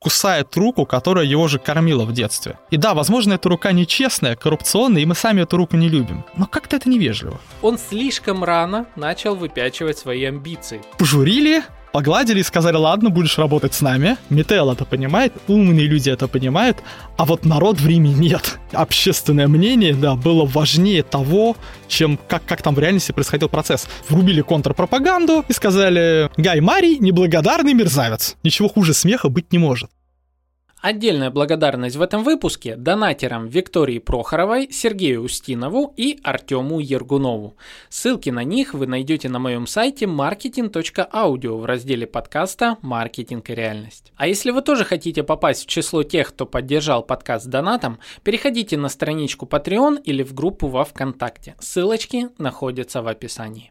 кусает руку, которая его же кормила в детстве. И да, возможно, эта рука нечестная, коррупционная, и мы сами эту руку не любим. Но как-то это невежливо. Он слишком рано начал выпячивать свои амбиции. Пожурили, погладили и сказали, ладно, будешь работать с нами. Мител это понимает, умные люди это понимают, а вот народ в Риме нет. Общественное мнение, да, было важнее того, чем как, как там в реальности происходил процесс. Врубили контрпропаганду и сказали, Гай Марий неблагодарный мерзавец. Ничего хуже смеха быть не может. Отдельная благодарность в этом выпуске донатерам Виктории Прохоровой, Сергею Устинову и Артему Ергунову. Ссылки на них вы найдете на моем сайте marketing.audio в разделе подкаста «Маркетинг и реальность». А если вы тоже хотите попасть в число тех, кто поддержал подкаст донатом, переходите на страничку Patreon или в группу во Вконтакте. Ссылочки находятся в описании.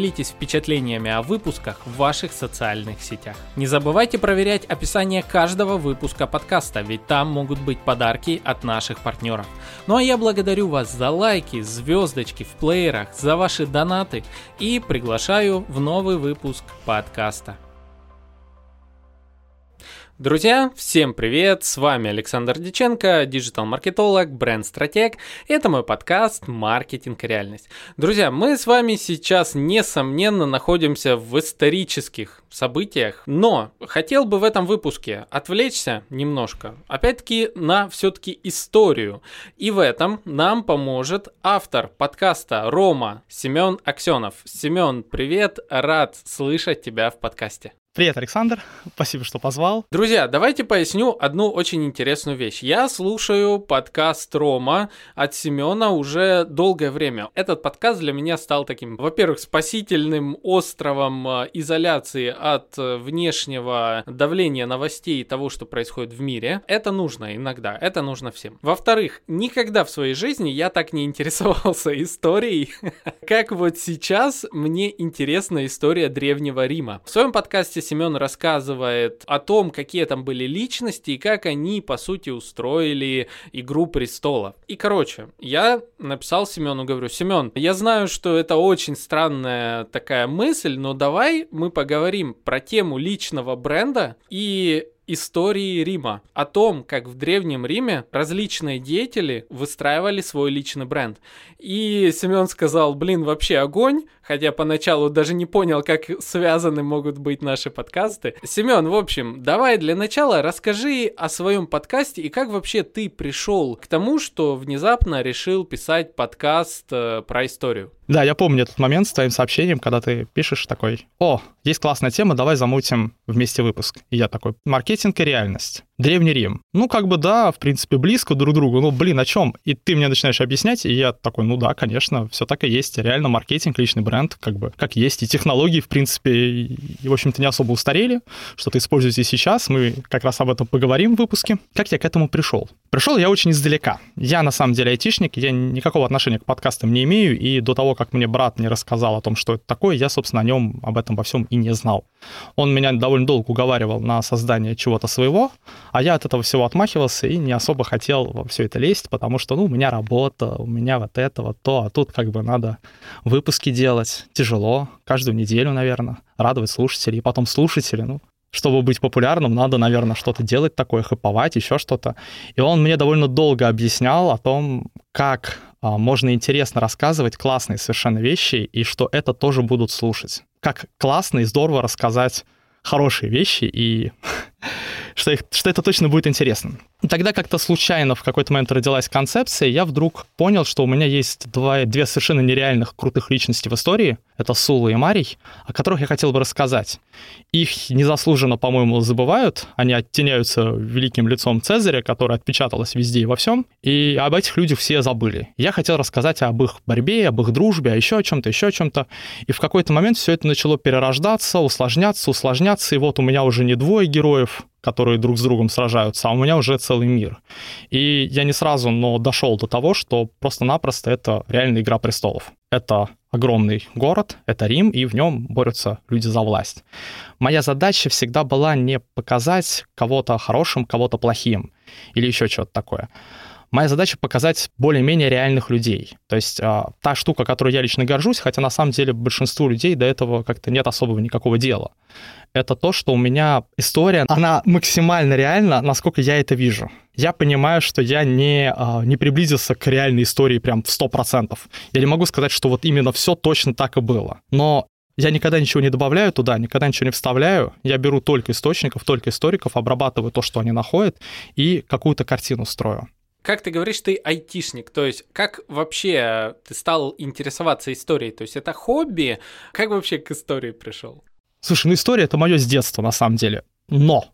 делитесь впечатлениями о выпусках в ваших социальных сетях. Не забывайте проверять описание каждого выпуска подкаста, ведь там могут быть подарки от наших партнеров. Ну а я благодарю вас за лайки, звездочки в плеерах, за ваши донаты и приглашаю в новый выпуск подкаста. Друзья, всем привет! С вами Александр Диченко, диджитал-маркетолог, бренд-стратег. Это мой подкаст «Маркетинг и реальность». Друзья, мы с вами сейчас, несомненно, находимся в исторических событиях, но хотел бы в этом выпуске отвлечься немножко, опять-таки, на все-таки историю. И в этом нам поможет автор подкаста Рома Семен Аксенов. Семен, привет, рад слышать тебя в подкасте. Привет, Александр. Спасибо, что позвал. Друзья, давайте поясню одну очень интересную вещь. Я слушаю подкаст Рома от Семена уже долгое время. Этот подкаст для меня стал таким, во-первых, спасительным островом э, изоляции от э, внешнего давления новостей и того, что происходит в мире. Это нужно иногда, это нужно всем. Во-вторых, никогда в своей жизни я так не интересовался историей, как вот сейчас мне интересна история Древнего Рима. В своем подкасте подкасте Семен рассказывает о том, какие там были личности и как они, по сути, устроили Игру Престолов. И, короче, я написал Семену, говорю, Семен, я знаю, что это очень странная такая мысль, но давай мы поговорим про тему личного бренда и истории Рима, о том, как в Древнем Риме различные деятели выстраивали свой личный бренд. И Семен сказал, блин, вообще огонь, хотя поначалу даже не понял, как связаны могут быть наши подкасты. Семен, в общем, давай для начала расскажи о своем подкасте и как вообще ты пришел к тому, что внезапно решил писать подкаст э, про историю. Да, я помню этот момент с твоим сообщением, когда ты пишешь такой, о, есть классная тема, давай замутим вместе выпуск. И я такой, маркетинг и реальность. Древний Рим. Ну, как бы да, в принципе, близко друг к другу. Ну, блин, о чем? И ты мне начинаешь объяснять, и я такой, ну да, конечно, все так и есть. Реально маркетинг, личный бренд, как бы, как есть. И технологии, в принципе, и, в общем-то, не особо устарели. Что-то используете сейчас. Мы как раз об этом поговорим в выпуске. Как я к этому пришел? Пришел я очень издалека. Я, на самом деле, айтишник, я никакого отношения к подкастам не имею, и до того, как мне брат не рассказал о том, что это такое, я, собственно, о нем, об этом во всем и не знал. Он меня довольно долго уговаривал на создание чего-то своего, а я от этого всего отмахивался и не особо хотел во все это лезть, потому что, ну, у меня работа, у меня вот это, вот то, а тут как бы надо выпуски делать, тяжело, каждую неделю, наверное, радовать слушателей, и потом слушатели, ну, чтобы быть популярным, надо, наверное, что-то делать такое, хайповать, еще что-то. И он мне довольно долго объяснял о том, как а, можно интересно рассказывать классные совершенно вещи, и что это тоже будут слушать. Как классно и здорово рассказать хорошие вещи, и что, их, что это точно будет интересно. Тогда как-то случайно в какой-то момент родилась концепция, и я вдруг понял, что у меня есть два, две совершенно нереальных крутых личности в истории. Это Сула и Марий, о которых я хотел бы рассказать. Их незаслуженно, по-моему, забывают. Они оттеняются великим лицом Цезаря, которое отпечаталось везде и во всем. И об этих людях все забыли. Я хотел рассказать об их борьбе, об их дружбе, о еще о чем-то, еще о чем-то. И в какой-то момент все это начало перерождаться, усложняться, усложняться. И вот у меня уже не двое героев, которые друг с другом сражаются, а у меня уже целый мир. И я не сразу, но дошел до того, что просто-напросто это реальная игра престолов. Это огромный город, это Рим, и в нем борются люди за власть. Моя задача всегда была не показать кого-то хорошим, кого-то плохим или еще что-то такое. Моя задача показать более-менее реальных людей. То есть э, та штука, которой я лично горжусь, хотя на самом деле большинству людей до этого как-то нет особого никакого дела это то, что у меня история, она максимально реальна, насколько я это вижу. Я понимаю, что я не, а, не приблизился к реальной истории прям в 100%. Я не могу сказать, что вот именно все точно так и было. Но я никогда ничего не добавляю туда, никогда ничего не вставляю. Я беру только источников, только историков, обрабатываю то, что они находят, и какую-то картину строю. Как ты говоришь, ты айтишник, то есть как вообще ты стал интересоваться историей? То есть это хобби? Как вообще к истории пришел? Слушай, ну история это мое с детства на самом деле. Но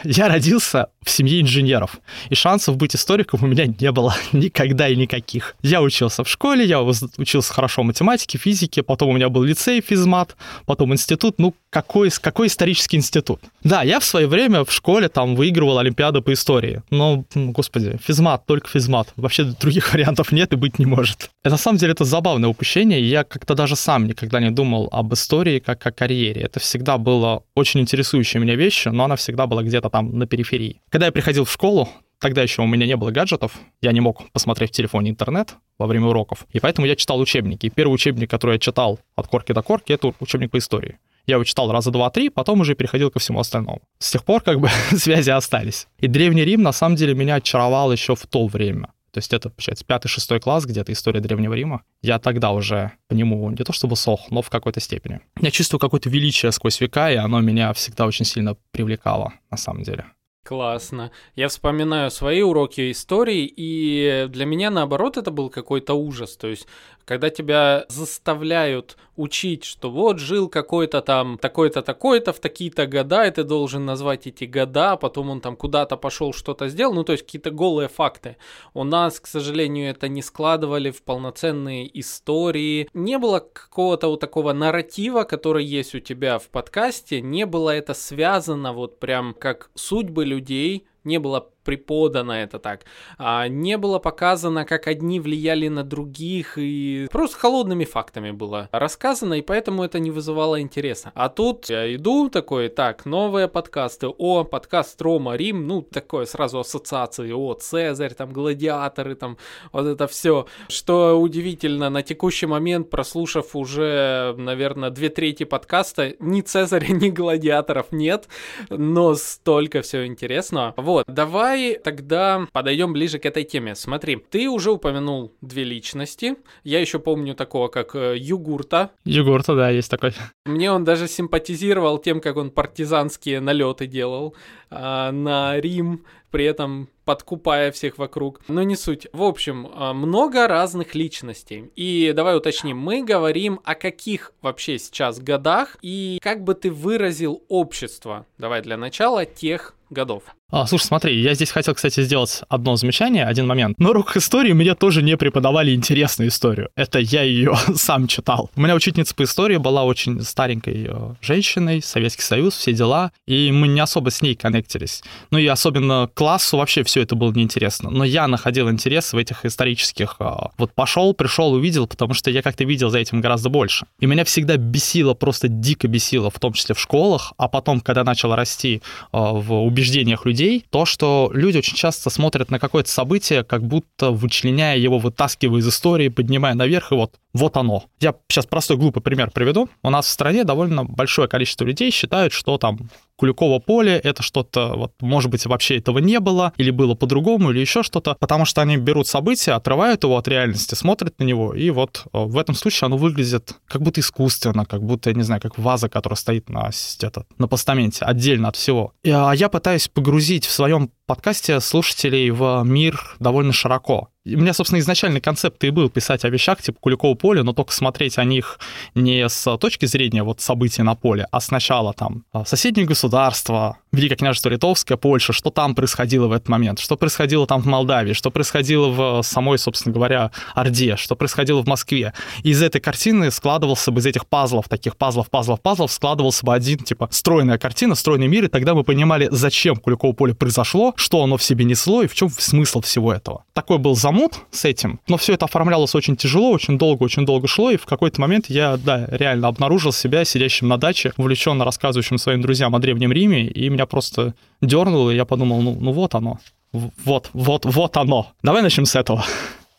я родился в семье инженеров, и шансов быть историком у меня не было никогда и никаких. Я учился в школе, я учился хорошо математике, физике, потом у меня был лицей физмат, потом институт. Ну, какой, какой исторический институт? Да, я в свое время в школе там выигрывал Олимпиаду по истории, но, господи, физмат, только физмат. Вообще других вариантов нет и быть не может. И на самом деле это забавное упущение, я как-то даже сам никогда не думал об истории как о карьере. Это всегда было очень интересующая меня вещь, но она всегда была где-то там на периферии. Когда я приходил в школу, Тогда еще у меня не было гаджетов, я не мог посмотреть в телефоне интернет во время уроков, и поэтому я читал учебники. И первый учебник, который я читал от корки до корки, это учебник по истории. Я его читал раза два-три, потом уже переходил ко всему остальному. С тех пор как бы связи остались. И Древний Рим на самом деле меня очаровал еще в то время. То есть это, получается, пятый-шестой класс, где-то история Древнего Рима. Я тогда уже по нему не то чтобы сох, но в какой-то степени. Я чувствую какое-то величие сквозь века, и оно меня всегда очень сильно привлекало, на самом деле. Классно. Я вспоминаю свои уроки истории, и для меня, наоборот, это был какой-то ужас. То есть, когда тебя заставляют учить, что вот жил какой-то там такой-то такой-то в такие-то года, и ты должен назвать эти года, потом он там куда-то пошел, что-то сделал, ну то есть какие-то голые факты. У нас, к сожалению, это не складывали в полноценные истории. Не было какого-то вот такого нарратива, который есть у тебя в подкасте, не было это связано вот прям как судьбы людей, не было преподано это так. А, не было показано, как одни влияли на других, и просто холодными фактами было рассказано, и поэтому это не вызывало интереса. А тут я иду такой, так, новые подкасты, о, подкаст Рома, Рим, ну, такое сразу ассоциации, о, Цезарь, там, гладиаторы, там, вот это все. Что удивительно, на текущий момент, прослушав уже, наверное, две трети подкаста, ни Цезаря, ни гладиаторов нет, но столько всего интересного. Вот, давай Давай тогда подойдем ближе к этой теме. Смотри, ты уже упомянул две личности. Я еще помню такого, как э, Югурта. Югурта, да, есть такой. Мне он даже симпатизировал тем, как он партизанские налеты делал э, на Рим, при этом подкупая всех вокруг. Но не суть. В общем, э, много разных личностей. И давай уточним, мы говорим о каких вообще сейчас годах и как бы ты выразил общество, давай для начала, тех годов. А, слушай, смотри, я здесь хотел, кстати, сделать одно замечание, один момент. На уроках истории мне тоже не преподавали интересную историю. Это я ее сам читал. У меня учительница по истории была очень старенькой э, женщиной, Советский Союз, все дела, и мы не особо с ней коннектились. Ну и особенно классу вообще все это было неинтересно. Но я находил интерес в этих исторических... Э, вот пошел, пришел, увидел, потому что я как-то видел за этим гораздо больше. И меня всегда бесило, просто дико бесило, в том числе в школах, а потом, когда начал расти э, в убеждениях людей, то, что люди очень часто смотрят на какое-то событие, как будто вычленяя его, вытаскивая из истории, поднимая наверх, и вот, вот оно. Я сейчас простой глупый пример приведу. У нас в стране довольно большое количество людей считают, что там Куликово поле — это что-то, вот, может быть, вообще этого не было, или было по-другому, или еще что-то, потому что они берут события, отрывают его от реальности, смотрят на него, и вот э, в этом случае оно выглядит как будто искусственно, как будто, я не знаю, как ваза, которая стоит на, это, на постаменте, отдельно от всего. А я пытаюсь погрузить в своем подкасте слушателей в мир довольно широко. У меня, собственно, изначальный концепт и был писать о вещах типа Куликового поля, но только смотреть о них не с точки зрения вот событий на поле, а сначала там а, соседние государства, Великое княжество Литовское, Польша, что там происходило в этот момент, что происходило там в Молдавии, что происходило в самой, собственно говоря, Орде, что происходило в Москве. Из этой картины складывался бы, из этих пазлов, таких пазлов, пазлов, пазлов, складывался бы один, типа, стройная картина, стройный мир, и тогда мы понимали, зачем Куликово поле произошло, что оно в себе несло и в чем смысл всего этого. Такой был замут с этим, но все это оформлялось очень тяжело, очень долго, очень долго шло, и в какой-то момент я, да, реально обнаружил себя сидящим на даче, увлеченно рассказывающим своим друзьям о Древнем Риме, и меня просто дернуло, и я подумал, ну, ну вот оно, вот, вот, вот оно. Давай начнем с этого.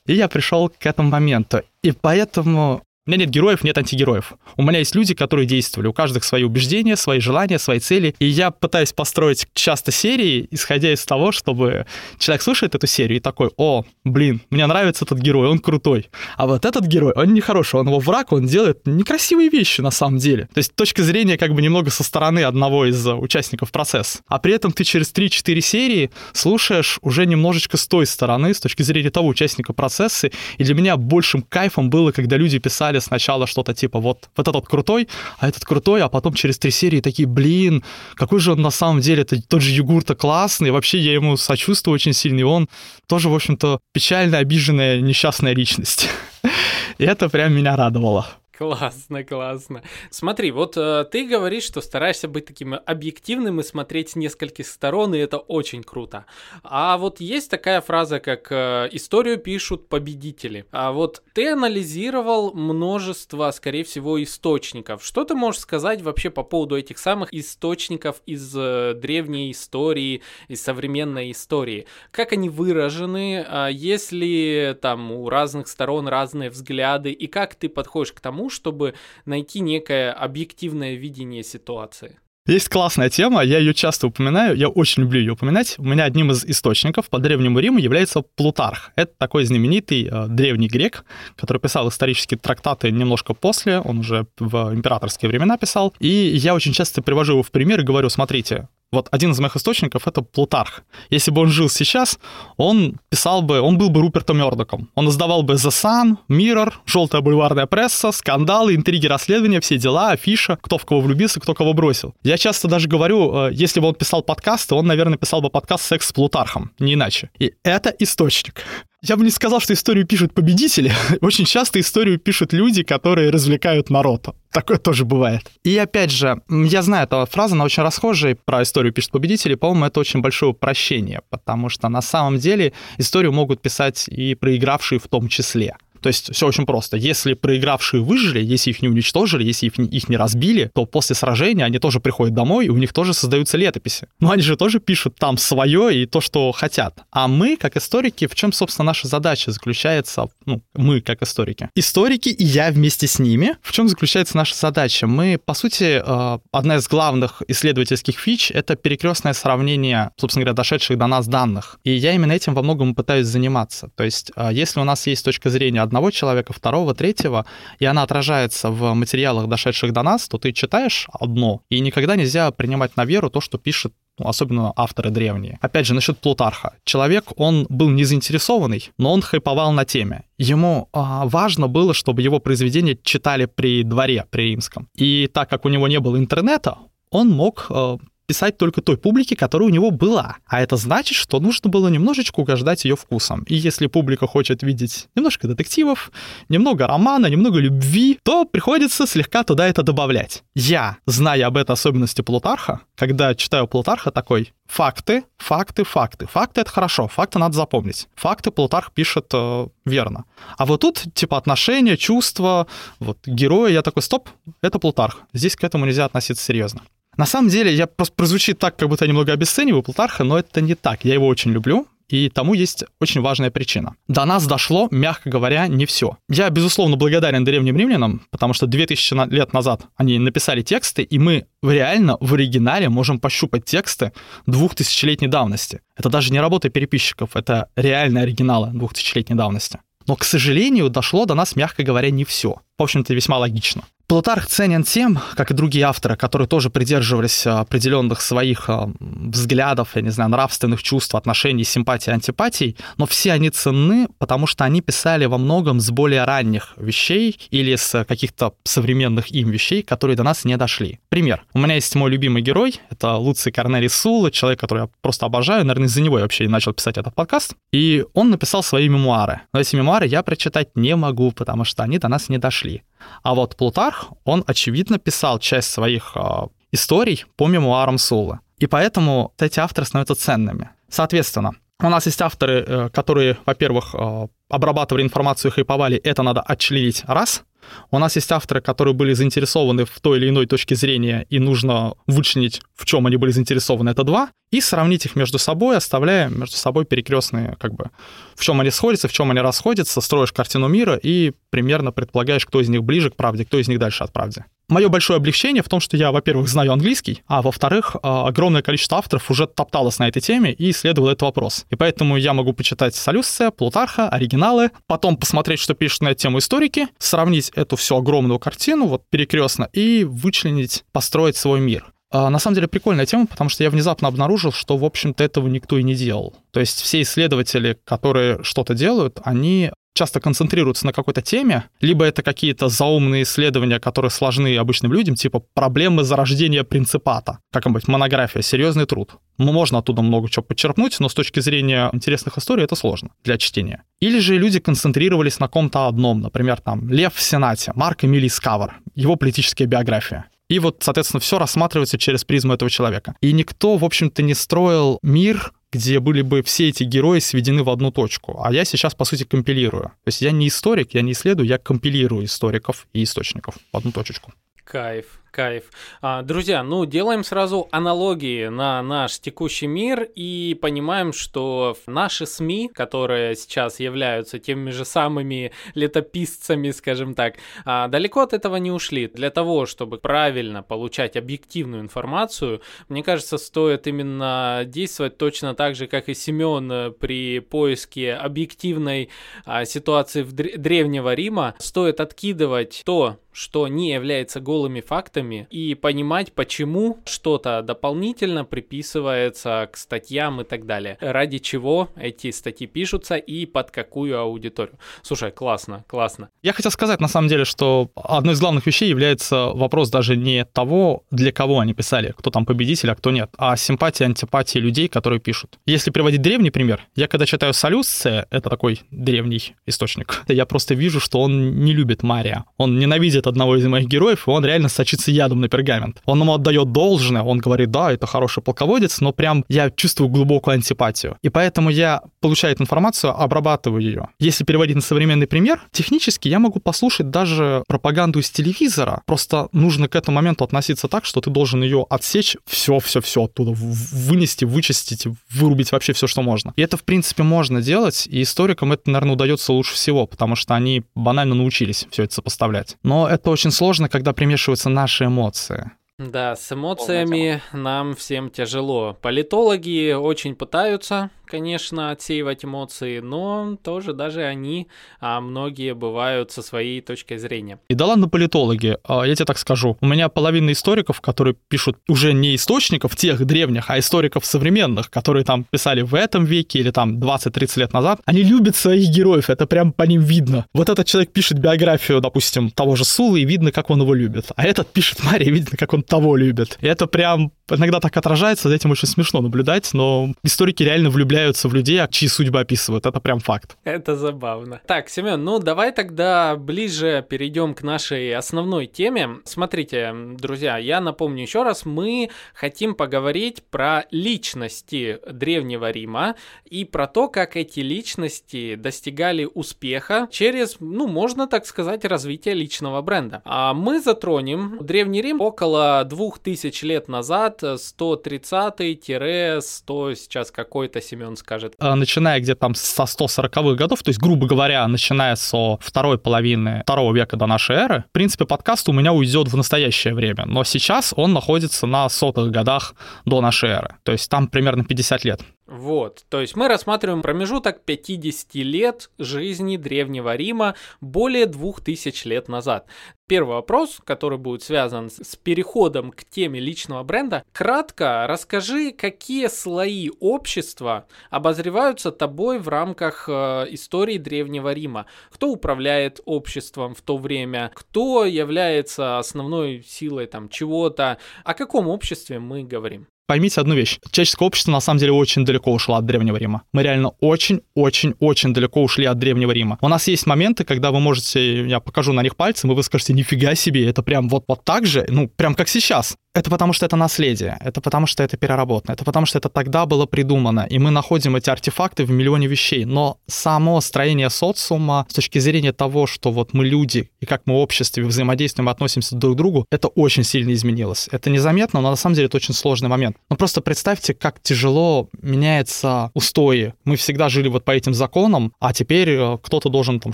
И я пришел к этому моменту. И поэтому у меня нет героев, нет антигероев. У меня есть люди, которые действовали. У каждых свои убеждения, свои желания, свои цели. И я пытаюсь построить часто серии, исходя из того, чтобы человек слушает эту серию и такой, о, блин, мне нравится этот герой, он крутой. А вот этот герой, он нехороший, он его враг, он делает некрасивые вещи на самом деле. То есть точка зрения как бы немного со стороны одного из участников процесса. А при этом ты через 3-4 серии слушаешь уже немножечко с той стороны, с точки зрения того участника процесса. И для меня большим кайфом было, когда люди писали писали сначала что-то типа вот, вот этот крутой, а этот крутой, а потом через три серии такие, блин, какой же он на самом деле, это тот же Югурта классный, вообще я ему сочувствую очень сильно, и он тоже, в общем-то, печально обиженная, несчастная личность. И это прям меня радовало. Классно, классно. Смотри, вот э, ты говоришь, что стараешься быть таким объективным и смотреть с нескольких сторон, и это очень круто. А вот есть такая фраза, как э, «историю пишут победители». А вот ты анализировал множество, скорее всего, источников. Что ты можешь сказать вообще по поводу этих самых источников из э, древней истории, из современной истории? Как они выражены? А есть ли там у разных сторон разные взгляды? И как ты подходишь к тому, чтобы найти некое объективное видение ситуации. Есть классная тема, я ее часто упоминаю, я очень люблю ее упоминать. У меня одним из источников по Древнему Риму является Плутарх. Это такой знаменитый э, древний грек, который писал исторические трактаты немножко после, он уже в императорские времена писал. И я очень часто привожу его в пример и говорю, смотрите, вот один из моих источников — это Плутарх. Если бы он жил сейчас, он писал бы, он был бы Рупертом Мёрдоком. Он издавал бы The Sun, Mirror, желтая бульварная пресса, скандалы, интриги, расследования, все дела, афиша, кто в кого влюбился, кто кого бросил. Я часто даже говорю, э, если бы он писал подкасты, он, наверное, писал бы подкаст «Секс с Плутархом», не иначе. И это источник. Я бы не сказал, что историю пишут победители. Очень часто историю пишут люди, которые развлекают народ. Такое тоже бывает. И опять же, я знаю, эта фраза, она очень расхожая, про историю пишут победители. По-моему, это очень большое упрощение, потому что на самом деле историю могут писать и проигравшие в том числе. То есть все очень просто. Если проигравшие выжили, если их не уничтожили, если их, их не разбили, то после сражения они тоже приходят домой, и у них тоже создаются летописи. Но они же тоже пишут там свое и то, что хотят. А мы, как историки, в чем, собственно, наша задача заключается, ну, мы, как историки. Историки и я вместе с ними. В чем заключается наша задача? Мы, по сути, э, одна из главных исследовательских фич — это перекрестное сравнение, собственно говоря, дошедших до нас данных. И я именно этим во многом пытаюсь заниматься. То есть, э, если у нас есть точка зрения одного человека, второго, третьего, и она отражается в материалах, дошедших до нас, то ты читаешь одно, и никогда нельзя принимать на веру то, что пишет ну, особенно авторы древние. Опять же, насчет Плутарха. Человек, он был не заинтересованный, но он хайповал на теме. Ему а, важно было, чтобы его произведения читали при дворе, при римском. И так как у него не было интернета, он мог а, писать только той публике, которая у него была. А это значит, что нужно было немножечко угождать ее вкусом. И если публика хочет видеть немножко детективов, немного романа, немного любви, то приходится слегка туда это добавлять. Я, зная об этой особенности Плутарха, когда читаю Плутарха, такой, факты, факты, факты. Факты — это хорошо, факты надо запомнить. Факты Плутарх пишет э, верно. А вот тут, типа, отношения, чувства, вот, герои, я такой, стоп, это Плутарх. Здесь к этому нельзя относиться серьезно. На самом деле, я прозвучит так, как будто я немного обесцениваю Плутарха, но это не так. Я его очень люблю, и тому есть очень важная причина. До нас дошло, мягко говоря, не все. Я, безусловно, благодарен древним римлянам, потому что 2000 лет назад они написали тексты, и мы реально в оригинале можем пощупать тексты двухтысячелетней давности. Это даже не работа переписчиков, это реальные оригиналы двухтысячелетней давности. Но, к сожалению, дошло до нас, мягко говоря, не все. В общем-то, весьма логично. Плутарх ценен тем, как и другие авторы, которые тоже придерживались определенных своих а, взглядов, я не знаю, нравственных чувств, отношений, симпатий, антипатий, но все они ценны, потому что они писали во многом с более ранних вещей или с каких-то современных им вещей, которые до нас не дошли. Пример. У меня есть мой любимый герой, это Луций Корнелий Сула, человек, который я просто обожаю, наверное, из-за него я вообще начал писать этот подкаст, и он написал свои мемуары. Но эти мемуары я прочитать не могу, потому что они до нас не дошли. А вот Плутарх, он, очевидно, писал часть своих э, историй по мемуарам Сула. И поэтому эти авторы становятся ценными. Соответственно, у нас есть авторы, э, которые, во-первых, э, обрабатывали информацию и хайповали, это надо отчленить раз. У нас есть авторы, которые были заинтересованы в той или иной точке зрения, и нужно вычленить, в чем они были заинтересованы, это два, и сравнить их между собой, оставляя между собой перекрестные, как бы, в чем они сходятся, в чем они расходятся, строишь картину мира и примерно предполагаешь, кто из них ближе к правде, кто из них дальше от правды. Мое большое облегчение в том, что я, во-первых, знаю английский, а во-вторых, а, огромное количество авторов уже топталось на этой теме и исследовал этот вопрос. И поэтому я могу почитать Солюсция, Плутарха, оригиналы, потом посмотреть, что пишут на эту тему историки, сравнить эту всю огромную картину, вот перекрестно, и вычленить, построить свой мир. А, на самом деле прикольная тема, потому что я внезапно обнаружил, что, в общем-то, этого никто и не делал. То есть все исследователи, которые что-то делают, они часто концентрируются на какой-то теме, либо это какие-то заумные исследования, которые сложны обычным людям, типа проблемы зарождения принципата, какая-нибудь монография, серьезный труд. Ну, можно оттуда много чего подчерпнуть, но с точки зрения интересных историй это сложно для чтения. Или же люди концентрировались на ком-то одном, например, там Лев в Сенате, Марк Эмилий Скавер, его политическая биография. И вот, соответственно, все рассматривается через призму этого человека. И никто, в общем-то, не строил мир где были бы все эти герои сведены в одну точку. А я сейчас, по сути, компилирую. То есть я не историк, я не исследую, я компилирую историков и источников в одну точечку. Кайф. Кайф. А, друзья, ну делаем сразу аналогии на наш текущий мир и понимаем, что наши СМИ, которые сейчас являются теми же самыми летописцами, скажем так, а, далеко от этого не ушли. Для того, чтобы правильно получать объективную информацию, мне кажется, стоит именно действовать точно так же, как и Семен при поиске объективной а, ситуации в древнего Рима. Стоит откидывать то, что не является голыми фактами, фактами и понимать, почему что-то дополнительно приписывается к статьям и так далее. Ради чего эти статьи пишутся и под какую аудиторию. Слушай, классно, классно. Я хотел сказать, на самом деле, что одной из главных вещей является вопрос даже не того, для кого они писали, кто там победитель, а кто нет, а симпатии, антипатии людей, которые пишут. Если приводить древний пример, я когда читаю Солюсция, это такой древний источник, я просто вижу, что он не любит Мария. Он ненавидит одного из моих героев, и он реально сочится ядом на пергамент. Он ему отдает должное, он говорит, да, это хороший полководец, но прям я чувствую глубокую антипатию. И поэтому я получаю эту информацию, обрабатываю ее. Если переводить на современный пример, технически я могу послушать даже пропаганду из телевизора, просто нужно к этому моменту относиться так, что ты должен ее отсечь, все-все-все оттуда, вынести, вычистить, вырубить вообще все, что можно. И это, в принципе, можно делать, и историкам это, наверное, удается лучше всего, потому что они банально научились все это сопоставлять. Но это очень сложно, когда примешиваются наши наши эмоции. Да, с эмоциями нам всем тяжело. Политологи очень пытаются, конечно, отсеивать эмоции, но тоже даже они, а многие бывают со своей точкой зрения. И да ладно политологи, а, я тебе так скажу, у меня половина историков, которые пишут уже не источников тех древних, а историков современных, которые там писали в этом веке или там 20-30 лет назад, они любят своих героев, это прям по ним видно. Вот этот человек пишет биографию, допустим, того же Сулы, и видно, как он его любит. А этот пишет Мария, видно, как он того любит. И это прям иногда так отражается, за этим очень смешно наблюдать, но историки реально влюбляются в людей, а чьи судьбы описывают. Это прям факт. Это забавно. Так, Семен, ну давай тогда ближе перейдем к нашей основной теме. Смотрите, друзья, я напомню еще раз, мы хотим поговорить про личности Древнего Рима и про то, как эти личности достигали успеха через, ну, можно так сказать, развитие личного бренда. А мы затронем Древний Рим около двух тысяч лет назад, 130-100 сейчас какой-то Семен он скажет. Э, начиная где-то там со 140-х годов, то есть, грубо говоря, начиная со второй половины второго века до нашей эры, в принципе, подкаст у меня уйдет в настоящее время. Но сейчас он находится на сотых годах до нашей эры. То есть там примерно 50 лет. Вот, то есть мы рассматриваем промежуток 50 лет жизни Древнего Рима более 2000 лет назад. Первый вопрос, который будет связан с переходом к теме личного бренда. Кратко расскажи, какие слои общества обозреваются тобой в рамках э, истории Древнего Рима. Кто управляет обществом в то время, кто является основной силой там чего-то, о каком обществе мы говорим? Поймите одну вещь. Человеческое общество на самом деле очень далеко ушло от Древнего Рима. Мы реально очень-очень-очень далеко ушли от Древнего Рима. У нас есть моменты, когда вы можете, я покажу на них пальцем, и вы скажете, нифига себе, это прям вот, вот так же, ну, прям как сейчас. Это потому что это наследие, это потому что это переработано, это потому что это тогда было придумано, и мы находим эти артефакты в миллионе вещей. Но само строение социума с точки зрения того, что вот мы люди, и как мы в обществе взаимодействуем, относимся друг к другу, это очень сильно изменилось. Это незаметно, но на самом деле это очень сложный момент. Но просто представьте, как тяжело меняются устои. Мы всегда жили вот по этим законам, а теперь э, кто-то должен там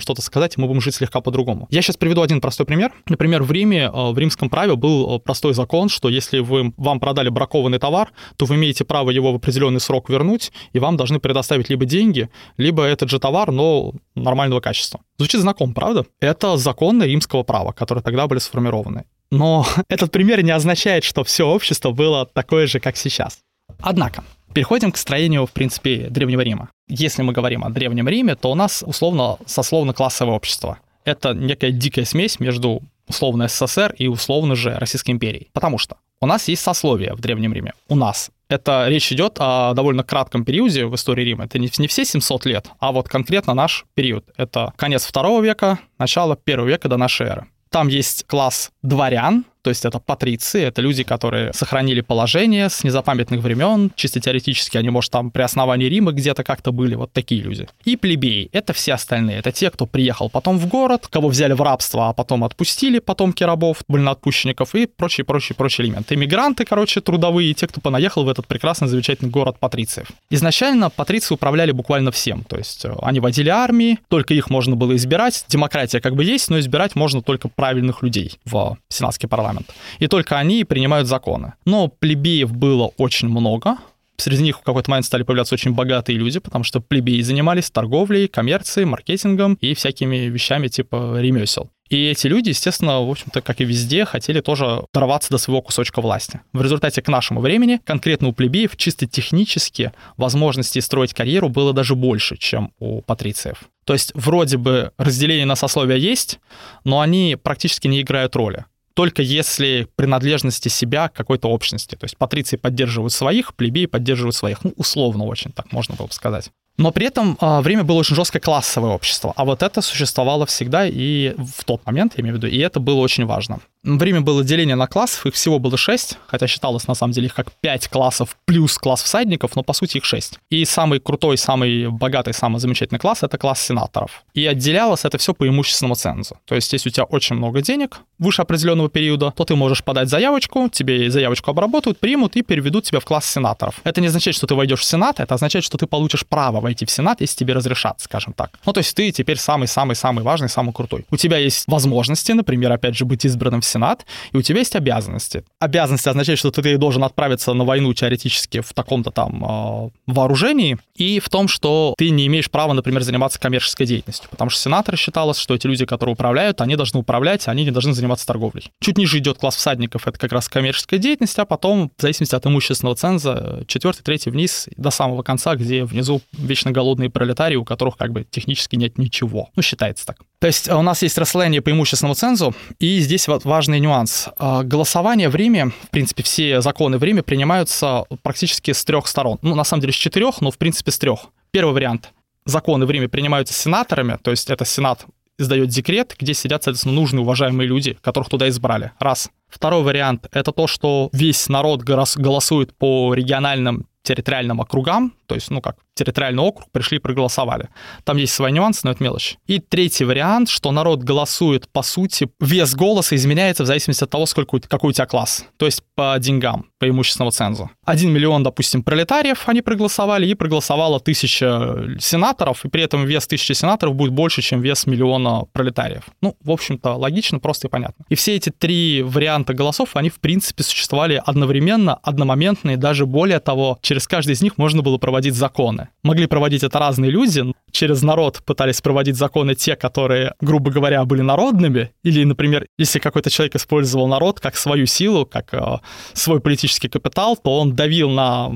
что-то сказать, и мы будем жить слегка по-другому. Я сейчас приведу один простой пример. Например, в Риме, э, в римском праве был э, простой закон, что если вы, вам продали бракованный товар, то вы имеете право его в определенный срок вернуть, и вам должны предоставить либо деньги, либо этот же товар, но нормального качества. Звучит знаком, правда? Это законы римского права, которые тогда были сформированы. Но этот пример не означает, что все общество было такое же, как сейчас. Однако, переходим к строению, в принципе, Древнего Рима. Если мы говорим о Древнем Риме, то у нас условно сословно-классовое общество. Это некая дикая смесь между условно СССР и условно же Российской империей. Потому что у нас есть сословие в Древнем Риме. У нас. Это речь идет о довольно кратком периоде в истории Рима. Это не, не все 700 лет, а вот конкретно наш период. Это конец второго века, начало первого века до нашей эры. Там есть класс дворян, то есть это патриции, это люди, которые сохранили положение с незапамятных времен, чисто теоретически они, может, там при основании Рима где-то как-то были, вот такие люди. И плебеи, это все остальные, это те, кто приехал потом в город, кого взяли в рабство, а потом отпустили, потомки рабов, вольноотпущенников и прочие, прочие, прочие элементы. Иммигранты, короче, трудовые, те, кто понаехал в этот прекрасный, замечательный город патрициев. Изначально патриции управляли буквально всем, то есть э, они водили армии, только их можно было избирать, демократия как бы есть, но избирать можно только правильных людей в сенатский парламент парламент. И только они принимают законы. Но плебеев было очень много, Среди них в какой-то момент стали появляться очень богатые люди, потому что плебеи занимались торговлей, коммерцией, маркетингом и всякими вещами типа ремесел. И эти люди, естественно, в общем-то, как и везде, хотели тоже дорваться до своего кусочка власти. В результате к нашему времени конкретно у плебеев чисто технически возможностей строить карьеру было даже больше, чем у патрициев. То есть вроде бы разделение на сословия есть, но они практически не играют роли только если принадлежности себя к какой-то общности. То есть патриции поддерживают своих, плебеи поддерживают своих. Ну, условно очень, так можно было бы сказать. Но при этом э, время было очень жесткое классовое общество, а вот это существовало всегда и в тот момент, я имею в виду, и это было очень важно. В Риме было деление на классов, их всего было 6, хотя считалось на самом деле их как 5 классов плюс класс всадников, но по сути их 6. И самый крутой, самый богатый, самый замечательный класс — это класс сенаторов. И отделялось это все по имущественному цензу. То есть если у тебя очень много денег выше определенного периода, то ты можешь подать заявочку, тебе заявочку обработают, примут и переведут тебя в класс сенаторов. Это не означает, что ты войдешь в Сенат, это означает, что ты получишь право войти в Сенат, если тебе разрешат, скажем так. Ну, то есть ты теперь самый-самый-самый важный, самый крутой. У тебя есть возможности, например, опять же, быть избранным в Сенат, и у тебя есть обязанности. Обязанности означают, что ты должен отправиться на войну теоретически в таком-то там э, вооружении, и в том, что ты не имеешь права, например, заниматься коммерческой деятельностью, потому что сенаторы считалось, что эти люди, которые управляют, они должны управлять, они не должны заниматься торговлей. Чуть ниже идет класс всадников, это как раз коммерческая деятельность, а потом, в зависимости от имущественного ценза, четвертый, третий вниз до самого конца, где внизу вечно голодные пролетарии, у которых как бы технически нет ничего. Ну, считается так. То есть у нас есть расслоение по имущественному цензу, и здесь вот важный нюанс. А, голосование в Риме, в принципе, все законы в Риме принимаются практически с трех сторон. Ну, на самом деле, с четырех, но, в принципе, с трех. Первый вариант. Законы в Риме принимаются сенаторами, то есть это сенат издает декрет, где сидят, соответственно, нужные, уважаемые люди, которых туда избрали. Раз. Второй вариант — это то, что весь народ голосует по региональным территориальным округам, то есть, ну как, территориальный округ, пришли, проголосовали. Там есть свои нюансы, но это мелочь. И третий вариант, что народ голосует, по сути, вес голоса изменяется в зависимости от того, сколько, какой у тебя класс, то есть по деньгам, по имущественному цензу. Один миллион, допустим, пролетариев они проголосовали, и проголосовало тысяча сенаторов, и при этом вес тысячи сенаторов будет больше, чем вес миллиона пролетариев. Ну, в общем-то, логично, просто и понятно. И все эти три варианта голосов, они, в принципе, существовали одновременно, одномоментно, и даже более того, через каждый из них можно было проводить законы. Могли проводить это разные люди, через народ пытались проводить законы те, которые, грубо говоря, были народными, или, например, если какой-то человек использовал народ как свою силу, как э, свой политический капитал, то он давил на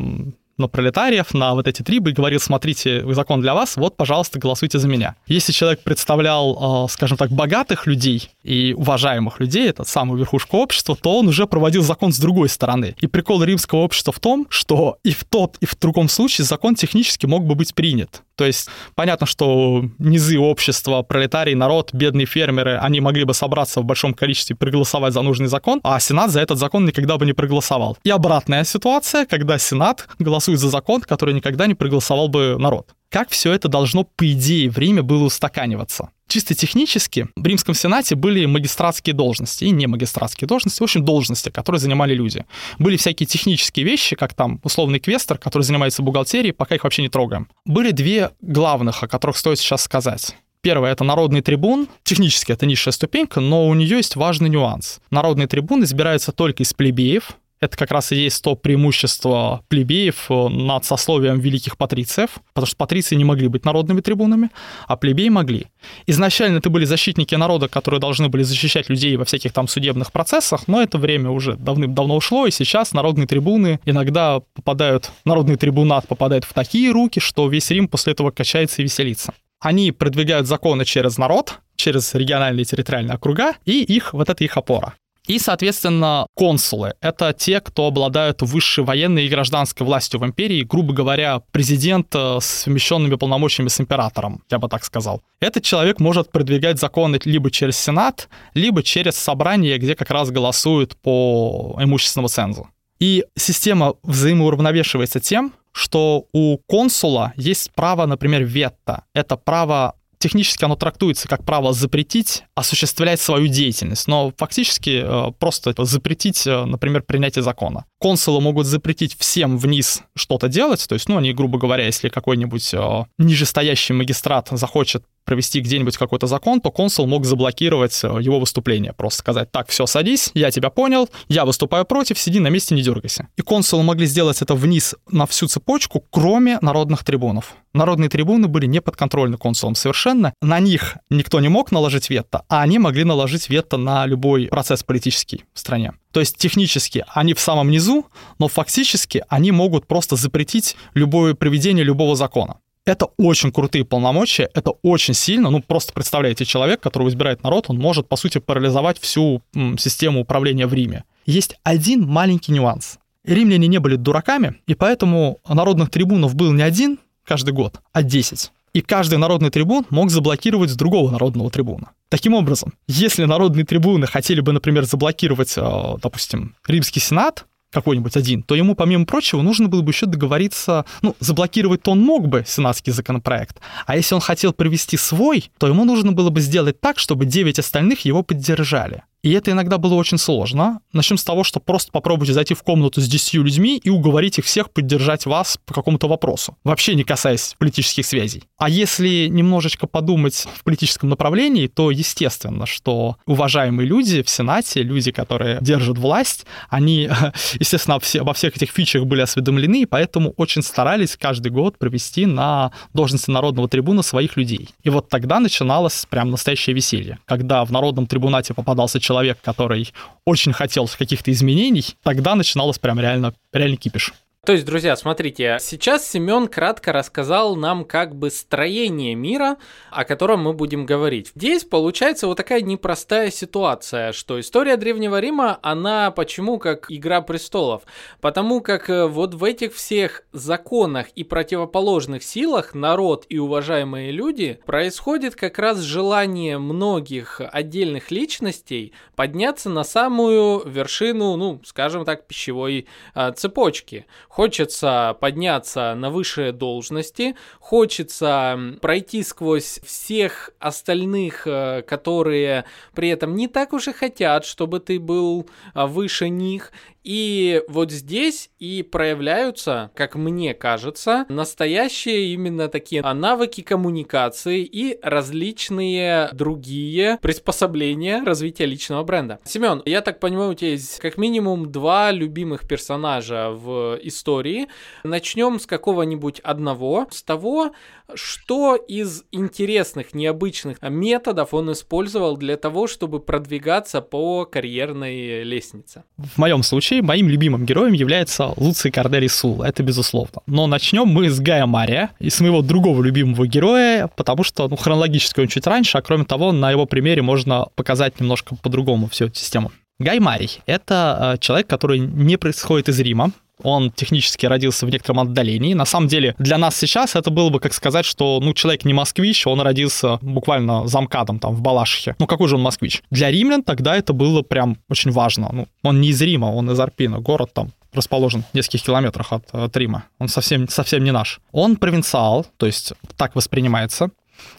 на пролетариев, на вот эти трибы и говорил, смотрите, закон для вас, вот, пожалуйста, голосуйте за меня. Если человек представлял, э, скажем так, богатых людей и уважаемых людей, это самую верхушку общества, то он уже проводил закон с другой стороны. И прикол римского общества в том, что и в тот, и в другом случае закон технически мог бы быть принят. То есть понятно, что низы общества, пролетарий, народ, бедные фермеры, они могли бы собраться в большом количестве и проголосовать за нужный закон, а Сенат за этот закон никогда бы не проголосовал. И обратная ситуация, когда Сенат голосует за закон, который никогда не проголосовал бы народ. Как все это должно, по идее, время было устаканиваться? Чисто технически в Римском Сенате были магистратские должности и не магистратские должности, в общем, должности, которые занимали люди. Были всякие технические вещи, как там условный квестер, который занимается бухгалтерией, пока их вообще не трогаем. Были две главных, о которых стоит сейчас сказать. Первое — это народный трибун. Технически это низшая ступенька, но у нее есть важный нюанс. Народный трибун избирается только из плебеев, это как раз и есть то преимущество плебеев э, над сословием великих патрициев, потому что патриции не могли быть народными трибунами, а плебеи могли. Изначально это были защитники народа, которые должны были защищать людей во всяких там судебных процессах, но это время уже давным-давно ушло, и сейчас народные трибуны иногда попадают, народный трибунат попадает в такие руки, что весь Рим после этого качается и веселится. Они продвигают законы через народ, через региональные территориальные округа, и их, вот это их опора. И, соответственно, консулы — это те, кто обладают высшей военной и гражданской властью в империи, грубо говоря, президент э, с совмещенными полномочиями с императором, я бы так сказал. Этот человек может продвигать законы либо через Сенат, либо через собрание, где как раз голосуют по имущественному цензу. И система взаимоуравновешивается тем, что у консула есть право, например, вето. Это право технически оно трактуется как право запретить осуществлять свою деятельность, но фактически э, просто запретить, э, например, принятие закона. Консулы могут запретить всем вниз что-то делать, то есть, ну, они, грубо говоря, если какой-нибудь э, нижестоящий магистрат захочет провести где-нибудь какой-то закон, то консул мог заблокировать э, его выступление. Просто сказать, так, все, садись, я тебя понял, я выступаю против, сиди на месте, не дергайся. И консулы могли сделать это вниз на всю цепочку, кроме народных трибунов. Народные трибуны были не подконтрольны консулам совершенно. На них никто не мог наложить вето, а они могли наложить вето на любой процесс политический в стране. То есть технически они в самом низу, но фактически они могут просто запретить любое проведение любого закона. Это очень крутые полномочия, это очень сильно. Ну, просто представляете, человек, которого избирает народ, он может, по сути, парализовать всю м, систему управления в Риме. Есть один маленький нюанс. Римляне не были дураками, и поэтому народных трибунов был не один каждый год, а 10. И каждый народный трибун мог заблокировать с другого народного трибуна. Таким образом, если народные трибуны хотели бы, например, заблокировать, э, допустим, Римский Сенат, какой-нибудь один, то ему, помимо прочего, нужно было бы еще договориться, ну, заблокировать-то он мог бы сенатский законопроект, а если он хотел привести свой, то ему нужно было бы сделать так, чтобы 9 остальных его поддержали. И это иногда было очень сложно. Начнем с того, что просто попробуйте зайти в комнату с 10 людьми и уговорить их всех поддержать вас по какому-то вопросу, вообще не касаясь политических связей. А если немножечко подумать в политическом направлении, то естественно, что уважаемые люди в Сенате, люди, которые держат власть, они, естественно, обо всех этих фичах были осведомлены, и поэтому очень старались каждый год провести на должности народного трибуна своих людей. И вот тогда начиналось прям настоящее веселье, когда в народном трибунате попадался человек, человек, который очень хотел каких-то изменений, тогда начиналось прям реально, реально кипиш. То есть, друзья, смотрите, сейчас Семен кратко рассказал нам как бы строение мира, о котором мы будем говорить. Здесь получается вот такая непростая ситуация, что история Древнего Рима, она почему как Игра престолов? Потому как э, вот в этих всех законах и противоположных силах народ и уважаемые люди происходит как раз желание многих отдельных личностей подняться на самую вершину, ну, скажем так, пищевой э, цепочки Хочется подняться на высшие должности, хочется пройти сквозь всех остальных, э, которые при этом не так уж и хотят, чтобы ты был а, выше них. И вот здесь и проявляются, как мне кажется, настоящие именно такие навыки коммуникации и различные другие приспособления развития личного бренда. Семен, я так понимаю, у тебя есть как минимум два любимых персонажа в истории. Начнем с какого-нибудь одного, с того, что из интересных, необычных методов он использовал для того, чтобы продвигаться по карьерной лестнице? В моем случае моим любимым героем является Луций Корделий Сул, это безусловно. Но начнем мы с Гая Мария и с моего другого любимого героя, потому что ну, хронологически он чуть раньше, а кроме того, на его примере можно показать немножко по-другому всю эту систему. Гай Марий — это э, человек, который не происходит из Рима, он технически родился в некотором отдалении. На самом деле, для нас сейчас это было бы как сказать, что, ну, человек не москвич, он родился буквально замкадом там в Балашихе. Ну, какой же он москвич? Для римлян тогда это было прям очень важно. Ну, он не из Рима, он из Арпина, город там расположен в нескольких километрах от, от Рима. Он совсем, совсем не наш. Он провинциал, то есть так воспринимается.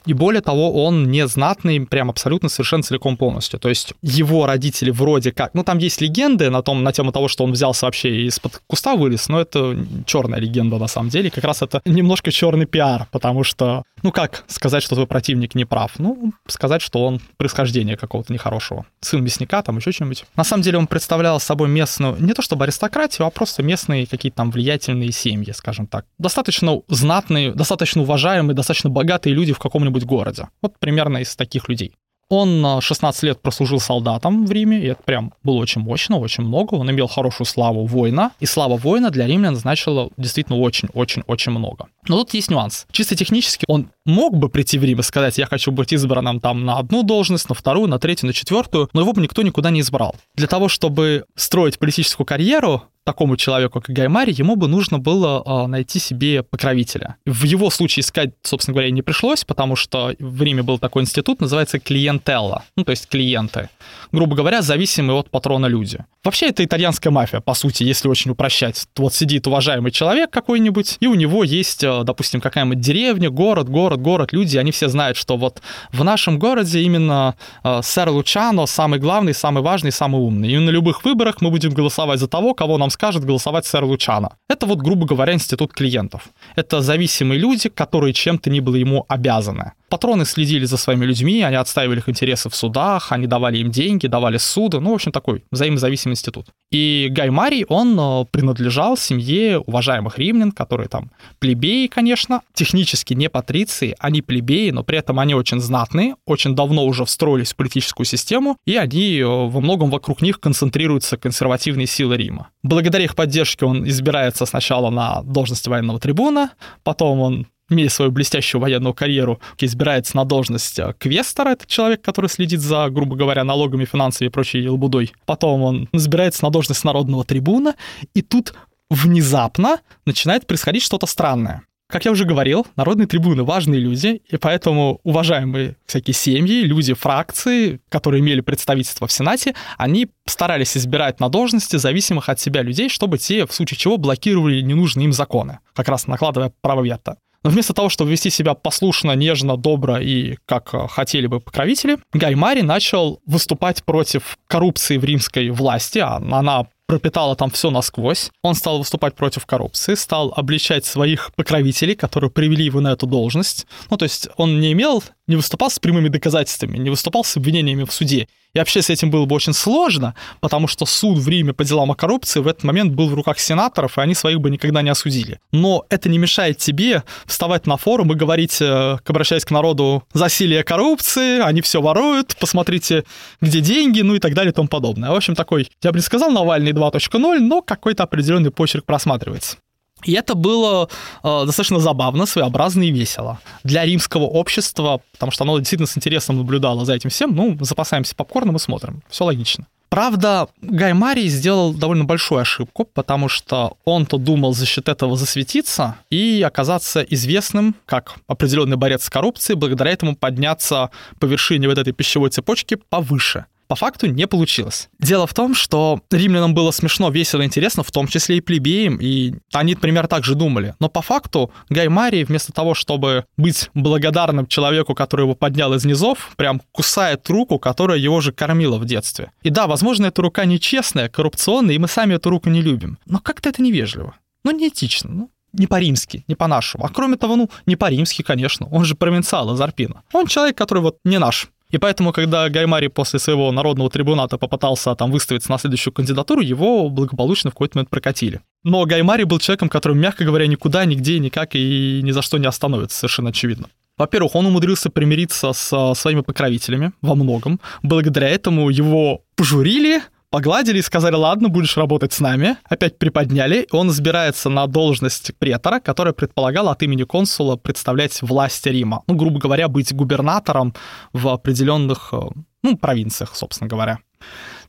И более того, он не знатный, прям абсолютно совершенно целиком полностью. То есть его родители вроде как... Ну, там есть легенды на, том, на тему того, что он взялся вообще из-под куста вылез, но это черная легенда на самом деле. Как раз это немножко черный пиар, потому что, ну как сказать, что твой противник не прав? Ну, сказать, что он происхождение какого-то нехорошего. Сын мясника, там еще что-нибудь. На самом деле он представлял собой местную, не то чтобы аристократию, а просто местные какие-то там влиятельные семьи, скажем так. Достаточно знатные, достаточно уважаемые, достаточно богатые люди в каком каком-нибудь городе. Вот примерно из таких людей. Он 16 лет прослужил солдатом в Риме, и это прям было очень мощно, очень много. Он имел хорошую славу воина, и слава воина для римлян значила действительно очень-очень-очень много. Но тут есть нюанс. Чисто технически он мог бы прийти в Рим и сказать, я хочу быть избранным там на одну должность, на вторую, на третью, на четвертую, но его бы никто никуда не избрал. Для того, чтобы строить политическую карьеру, такому человеку, как Гаймари, ему бы нужно было э, найти себе покровителя. В его случае искать, собственно говоря, не пришлось, потому что в Риме был такой институт, называется клиентелла, ну, то есть клиенты. Грубо говоря, зависимые от патрона люди. Вообще, это итальянская мафия, по сути, если очень упрощать. Вот сидит уважаемый человек какой-нибудь, и у него есть, э, допустим, какая-нибудь деревня, город, город, город, люди, они все знают, что вот в нашем городе именно э, сэр Лучано самый главный, самый важный, самый умный. И на любых выборах мы будем голосовать за того, кого нам скажет голосовать сэр Лучано. Это вот, грубо говоря, институт клиентов. Это зависимые люди, которые чем-то ни было ему обязаны. Патроны следили за своими людьми, они отстаивали их интересы в судах, они давали им деньги, давали суды, ну, в общем, такой взаимозависимый институт. И Гай Марий, он э, принадлежал семье уважаемых римлян, которые там плебеи, конечно, технически не патриции, они плебеи, но при этом они очень знатные, очень давно уже встроились в политическую систему, и они э, во многом вокруг них концентрируются консервативные силы Рима. Благодаря их поддержке он избирается сначала на должность военного трибуна, потом он имея свою блестящую военную карьеру, избирается на должность э, квестора, это человек, который следит за, грубо говоря, налогами, финансами и прочей елбудой. Потом он избирается на должность народного трибуна, и тут внезапно начинает происходить что-то странное. Как я уже говорил, народные трибуны — важные люди, и поэтому уважаемые всякие семьи, люди фракции, которые имели представительство в Сенате, они старались избирать на должности зависимых от себя людей, чтобы те, в случае чего, блокировали ненужные им законы, как раз накладывая право вето. Но вместо того, чтобы вести себя послушно, нежно, добро и как э, хотели бы покровители, Гай Мари начал выступать против коррупции в римской власти. А она пропитала там все насквозь. Он стал выступать против коррупции, стал обличать своих покровителей, которые привели его на эту должность. Ну, то есть он не имел, не выступал с прямыми доказательствами, не выступал с обвинениями в суде. И вообще с этим было бы очень сложно, потому что суд в Риме по делам о коррупции в этот момент был в руках сенаторов, и они своих бы никогда не осудили. Но это не мешает тебе вставать на форум и говорить, э, обращаясь к народу, засилие коррупции, они все воруют, посмотрите, где деньги, ну и так далее и тому подобное. В общем, такой, я бы не сказал Навальный 2.0, но какой-то определенный почерк просматривается. И это было э, достаточно забавно, своеобразно и весело для римского общества, потому что оно действительно с интересом наблюдало за этим всем. Ну, запасаемся попкорном и смотрим. Все логично. Правда, Гай Марий сделал довольно большую ошибку, потому что он-то думал за счет этого засветиться и оказаться известным как определенный борец с коррупцией, благодаря этому подняться по вершине вот этой пищевой цепочки повыше по факту не получилось. Дело в том, что римлянам было смешно, весело, интересно, в том числе и плебеям, и они, например, так же думали. Но по факту Гай Марий вместо того, чтобы быть благодарным человеку, который его поднял из низов, прям кусает руку, которая его же кормила в детстве. И да, возможно, эта рука нечестная, коррупционная, и мы сами эту руку не любим. Но как-то это невежливо. Ну, неэтично. Ну, не по-римски, не по-нашему. А кроме того, ну, не по-римски, конечно. Он же провинциал из Арпина. Он человек, который вот не наш. И поэтому, когда Гаймари после своего народного трибуната попытался там выставиться на следующую кандидатуру, его благополучно в какой-то момент прокатили. Но Гаймари был человеком, который, мягко говоря, никуда, нигде, никак и ни за что не остановится, совершенно очевидно. Во-первых, он умудрился примириться с своими покровителями во многом. Благодаря этому его пожурили, погладили и сказали, ладно, будешь работать с нами. Опять приподняли. Он избирается на должность претора, которая предполагала от имени консула представлять власть Рима. Ну, грубо говоря, быть губернатором в определенных э, ну, провинциях, собственно говоря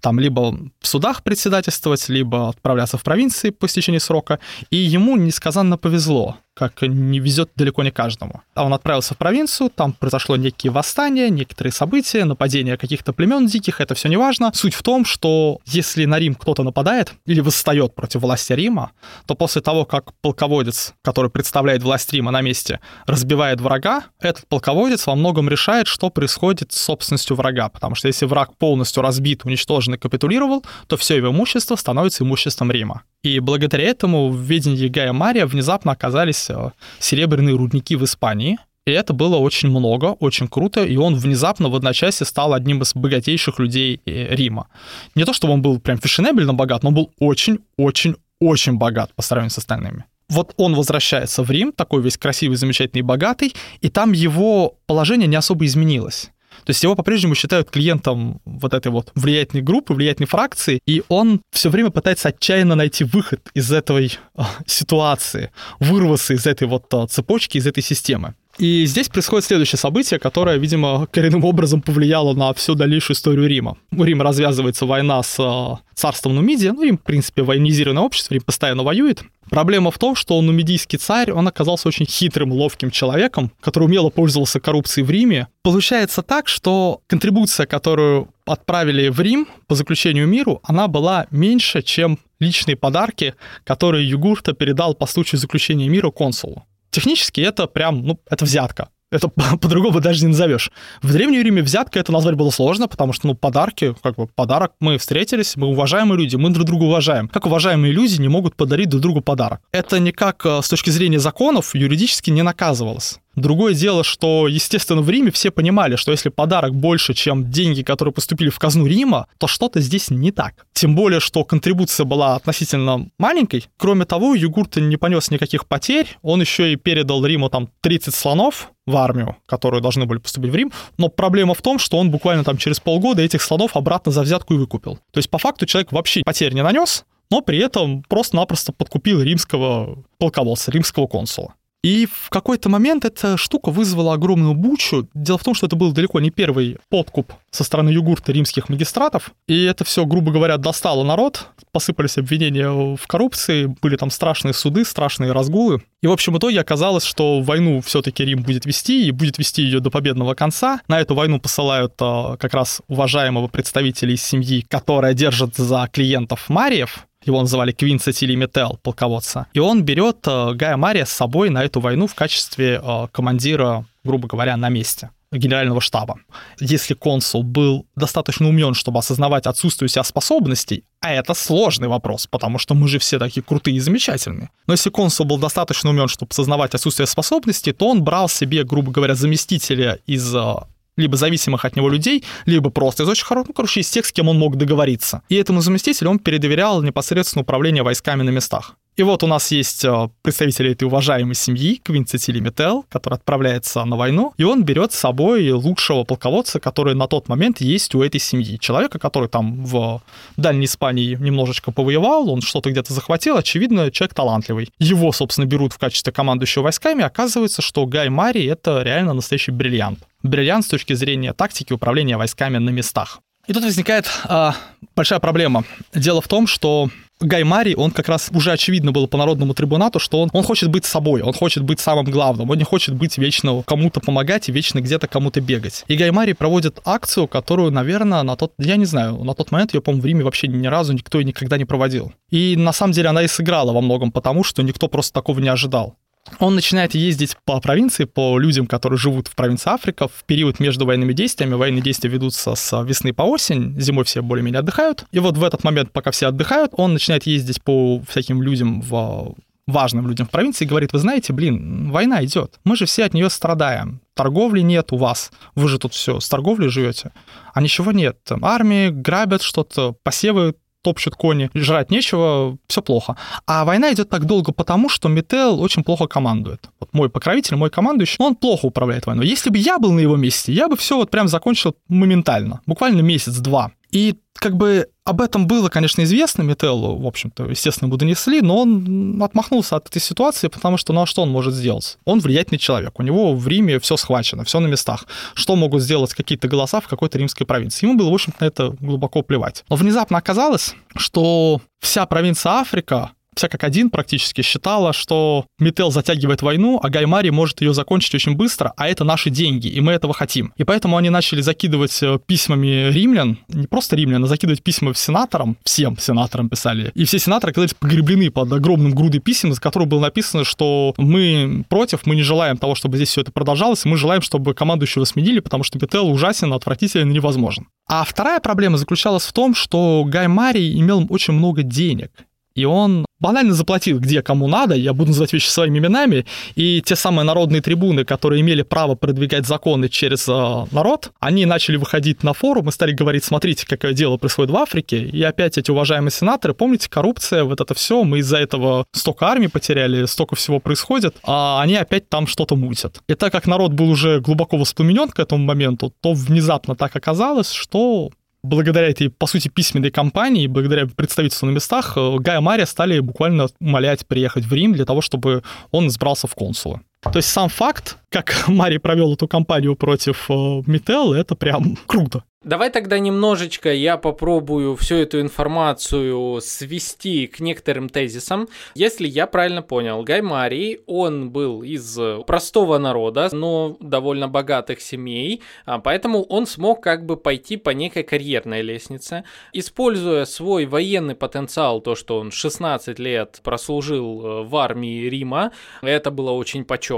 там либо в судах председательствовать, либо отправляться в провинции по истечении срока. И ему несказанно повезло, как не везет далеко не каждому. А он отправился в провинцию, там произошло некие восстания, некоторые события, нападения каких-то племен диких, это все не важно. Суть в том, что если на Рим кто-то нападает или восстает против власти Рима, то после того, как полководец, который представляет власть Рима на месте, разбивает врага, этот полководец во многом решает, что происходит с собственностью врага, потому что если враг полностью разбит, уничтожен и капитулировал, то все его имущество становится имуществом Рима. И благодаря этому в ведении Гая Мария внезапно оказались э, серебряные рудники в Испании, и это было очень много, очень круто, и он внезапно в одночасье стал одним из богатейших людей э, Рима. Не то, чтобы он был прям фешенебельно богат, но он был очень-очень-очень богат по сравнению с остальными. Вот он возвращается в Рим, такой весь красивый, замечательный, богатый, и там его положение не особо изменилось. То есть его по-прежнему считают клиентом вот этой вот влиятельной группы, влиятельной фракции, и он все время пытается отчаянно найти выход из этой э, ситуации, вырваться из этой вот э, цепочки, из этой системы. И здесь происходит следующее событие, которое, видимо, коренным образом повлияло на всю дальнейшую историю Рима. У Рима развязывается война с э, царством Нумидия. Ну, Рим, в принципе, военизированное общество, Рим постоянно воюет. Проблема в том, что нумидийский царь, он оказался очень хитрым, ловким человеком, который умело пользовался коррупцией в Риме. Получается так, что контрибуция, которую отправили в Рим по заключению миру, она была меньше, чем личные подарки, которые Югурта передал по случаю заключения мира консулу. Технически это прям, ну, это взятка. Это по-другому даже не назовешь. В Древнем Риме взятка это назвать было сложно, потому что, ну, подарки, как бы подарок, мы встретились, мы уважаемые люди, мы друг друга уважаем. Как уважаемые люди не могут подарить друг другу подарок? Это никак э, с точки зрения законов юридически не наказывалось. Другое дело, что, естественно, в Риме все понимали, что если подарок больше, чем деньги, которые поступили в казну Рима, то что-то здесь не так. Тем более, что контрибуция была относительно маленькой. Кроме того, Югурт не понес никаких потерь. Он еще и передал Риму там 30 слонов в армию, которые должны были поступить в Рим. Но проблема в том, что он буквально там через полгода этих слонов обратно за взятку и выкупил. То есть, по факту, человек вообще потерь не нанес, но при этом просто-напросто подкупил римского полководца, римского консула. И в какой-то момент эта штука вызвала огромную бучу. Дело в том, что это был далеко не первый подкуп со стороны югурта римских магистратов. И это все, грубо говоря, достало народ. Посыпались обвинения в коррупции, были там страшные суды, страшные разгулы. И, в общем, итоге оказалось, что войну все-таки Рим будет вести, и будет вести ее до победного конца. На эту войну посылают а, как раз уважаемого представителя из семьи, которая держит за клиентов Мариев, его называли Квинца Метел, полководца. И он берет э, Гая Мария с собой на эту войну в качестве э, командира, грубо говоря, на месте генерального штаба. Если консул был достаточно умен, чтобы осознавать отсутствие у себя способностей, а это сложный вопрос, потому что мы же все такие крутые и замечательные. Но если консул был достаточно умен, чтобы осознавать отсутствие способностей, то он брал себе, грубо говоря, заместителя из э, либо зависимых от него людей, либо просто из очень хороших, ну, короче, из тех, с кем он мог договориться. И этому заместителю он передоверял непосредственно управление войсками на местах. И вот у нас есть э, представители этой уважаемой семьи, Квинцетили Метел, который отправляется на войну, и он берет с собой лучшего полководца, который на тот момент есть у этой семьи. Человека, который там в Дальней Испании немножечко повоевал, он что-то где-то захватил, очевидно, человек талантливый. Его, собственно, берут в качестве командующего войсками, оказывается, что Гай Мари — это реально настоящий бриллиант. Бриллиант с точки зрения тактики управления войсками на местах. И тут возникает а, большая проблема. Дело в том, что Гаймари, он как раз уже очевидно было по народному трибунату, что он, он хочет быть собой, он хочет быть самым главным, он не хочет быть вечно кому-то помогать и вечно где-то кому-то бегать. И Гаймари проводит акцию, которую, наверное, на тот, я не знаю, на тот момент, я, по-моему, в Риме вообще ни разу никто и никогда не проводил. И на самом деле она и сыграла во многом потому, что никто просто такого не ожидал. Он начинает ездить по провинции, по людям, которые живут в провинции Африка в период между военными действиями. Военные действия ведутся с весны по осень, зимой все более-менее отдыхают. И вот в этот момент, пока все отдыхают, он начинает ездить по всяким людям в важным людям в провинции и говорит, вы знаете, блин, война идет, мы же все от нее страдаем, торговли нет у вас, вы же тут все с торговлей живете, а ничего нет, армии грабят что-то, посевы топчут кони, жрать нечего, все плохо. А война идет так долго потому, что Метел очень плохо командует. Вот мой покровитель, мой командующий, он плохо управляет войной. Если бы я был на его месте, я бы все вот прям закончил моментально, буквально месяц-два. И как бы об этом было, конечно, известно Метеллу, в общем-то, естественно, ему донесли, но он отмахнулся от этой ситуации, потому что, ну а что он может сделать? Он влиятельный человек, у него в Риме все схвачено, все на местах. Что могут сделать какие-то голоса в какой-то римской провинции? Ему было, в общем-то, на это глубоко плевать. Но внезапно оказалось, что вся провинция Африка вся как один практически считала, что Мител затягивает войну, а Гаймари может ее закончить очень быстро, а это наши деньги, и мы этого хотим. И поэтому они начали закидывать э, письмами римлян, не просто римлян, а закидывать письма сенаторам, всем сенаторам писали. И все сенаторы оказались погреблены под огромным грудой писем, за которых было написано, что мы против, мы не желаем того, чтобы здесь все это продолжалось, и мы желаем, чтобы командующего сменили, потому что Мител ужасен, отвратителен и невозможен. А вторая проблема заключалась в том, что Гай Марий имел очень много денег и он банально заплатил где кому надо, я буду называть вещи своими именами, и те самые народные трибуны, которые имели право продвигать законы через э, народ, они начали выходить на форум и стали говорить, смотрите, какое дело происходит в Африке, и опять эти уважаемые сенаторы, помните, коррупция, вот это все, мы из-за этого столько армий потеряли, столько всего происходит, а они опять там что-то мутят. И так как народ был уже глубоко воспламенен к этому моменту, то внезапно так оказалось, что благодаря этой, по сути, письменной кампании, благодаря представительству на местах, э, Гая Мария стали буквально умолять приехать в Рим для того, чтобы он избрался в консулы. То есть сам факт, как Мари провел эту кампанию против э, Мител, это прям круто. Давай тогда немножечко я попробую всю эту информацию свести к некоторым тезисам. Если я правильно понял, Гай Марий, он был из простого народа, но довольно богатых семей, а поэтому он смог как бы пойти по некой карьерной лестнице, используя свой военный потенциал, то, что он 16 лет прослужил э, в армии Рима, это было очень почетно.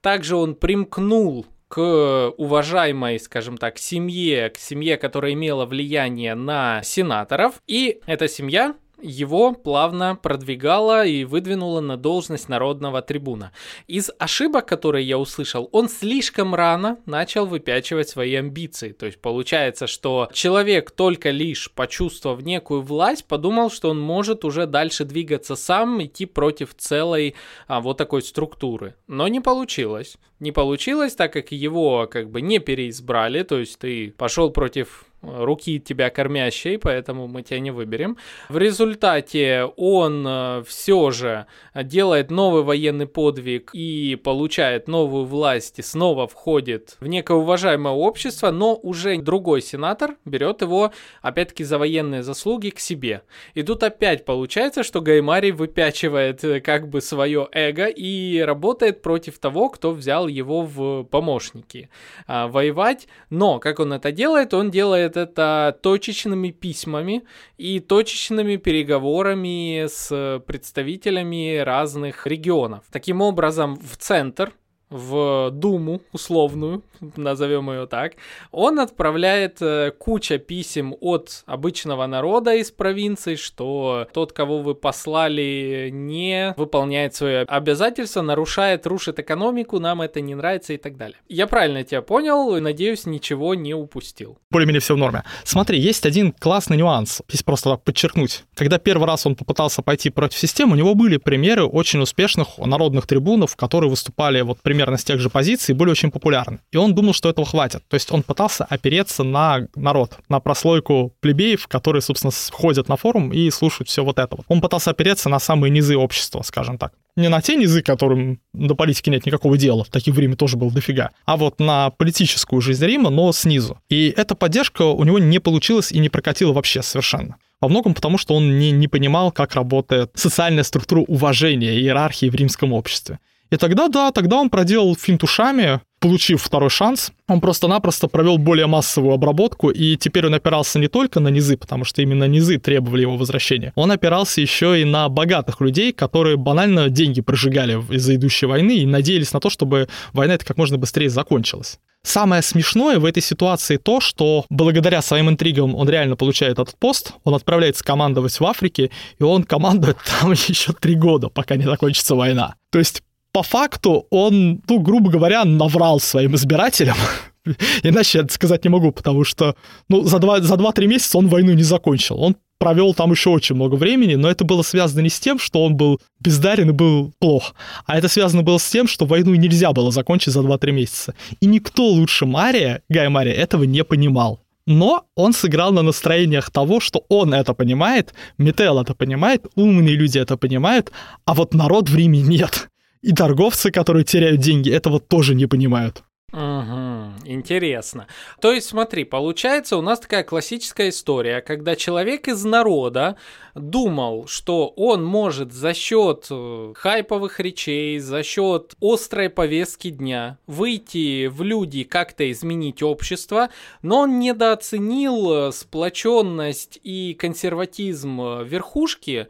Также он примкнул к уважаемой, скажем так, семье, к семье, которая имела влияние на сенаторов. И эта семья его плавно продвигала и выдвинула на должность народного трибуна. Из ошибок, которые я услышал, он слишком рано начал выпячивать свои амбиции. То есть получается, что человек только лишь почувствовав некую власть, подумал, что он может уже дальше двигаться сам, идти против целой а, вот такой структуры. Но не получилось. Не получилось, так как его как бы не переизбрали, то есть ты пошел против руки тебя кормящей, поэтому мы тебя не выберем. В результате он э, все же делает новый военный подвиг и получает новую власть и снова входит в некое уважаемое общество, но уже другой сенатор берет его опять-таки за военные заслуги к себе. И тут опять получается, что Гаймари выпячивает э, как бы свое эго и работает против того, кто взял его в помощники а, воевать. Но как он это делает? Он делает делает это точечными письмами и точечными переговорами с представителями разных регионов. Таким образом, в центр в Думу условную, назовем ее так, он отправляет э, куча писем от обычного народа из провинции, что тот, кого вы послали, не выполняет свои обязательства, нарушает, рушит экономику, нам это не нравится и так далее. Я правильно тебя понял, и надеюсь, ничего не упустил. Более-менее все в норме. Смотри, есть один классный нюанс, здесь просто подчеркнуть. Когда первый раз он попытался пойти против системы, у него были примеры очень успешных народных трибунов, которые выступали вот примерно примерно с тех же позиций, были очень популярны. И он думал, что этого хватит. То есть он пытался опереться на народ, на прослойку плебеев, которые, собственно, ходят на форум и слушают все вот это. Он пытался опереться на самые низы общества, скажем так. Не на те низы, которым до политики нет никакого дела, в таких время тоже было дофига, а вот на политическую жизнь Рима, но снизу. И эта поддержка у него не получилась и не прокатила вообще совершенно. Во многом потому, что он не, не понимал, как работает социальная структура уважения и иерархии в римском обществе. И тогда, да, тогда он проделал финт ушами, получив второй шанс, он просто-напросто провел более массовую обработку, и теперь он опирался не только на низы, потому что именно низы требовали его возвращения, он опирался еще и на богатых людей, которые банально деньги прожигали из-за идущей войны и надеялись на то, чтобы война это как можно быстрее закончилась. Самое смешное в этой ситуации то, что благодаря своим интригам он реально получает этот пост, он отправляется командовать в Африке, и он командует там еще три года, пока не закончится война. То есть по факту он, ну, грубо говоря, наврал своим избирателям. Иначе я сказать не могу, потому что, ну, за 2-3 за 2 месяца он войну не закончил. Он провел там еще очень много времени, но это было связано не с тем, что он был бездарен и был плох, а это связано было с тем, что войну нельзя было закончить за 2-3 месяца. И никто лучше Мария, Гай Мария, этого не понимал. Но он сыграл на настроениях того, что он это понимает, Метел это понимает, умные люди это понимают, а вот народ в Риме нет. И торговцы, которые теряют деньги, этого тоже не понимают. Угу, интересно. То есть, смотри, получается у нас такая классическая история, когда человек из народа думал, что он может за счет э, хайповых речей, за счет острой повестки дня выйти в люди, как-то изменить общество, но он недооценил э, сплоченность и консерватизм э, верхушки,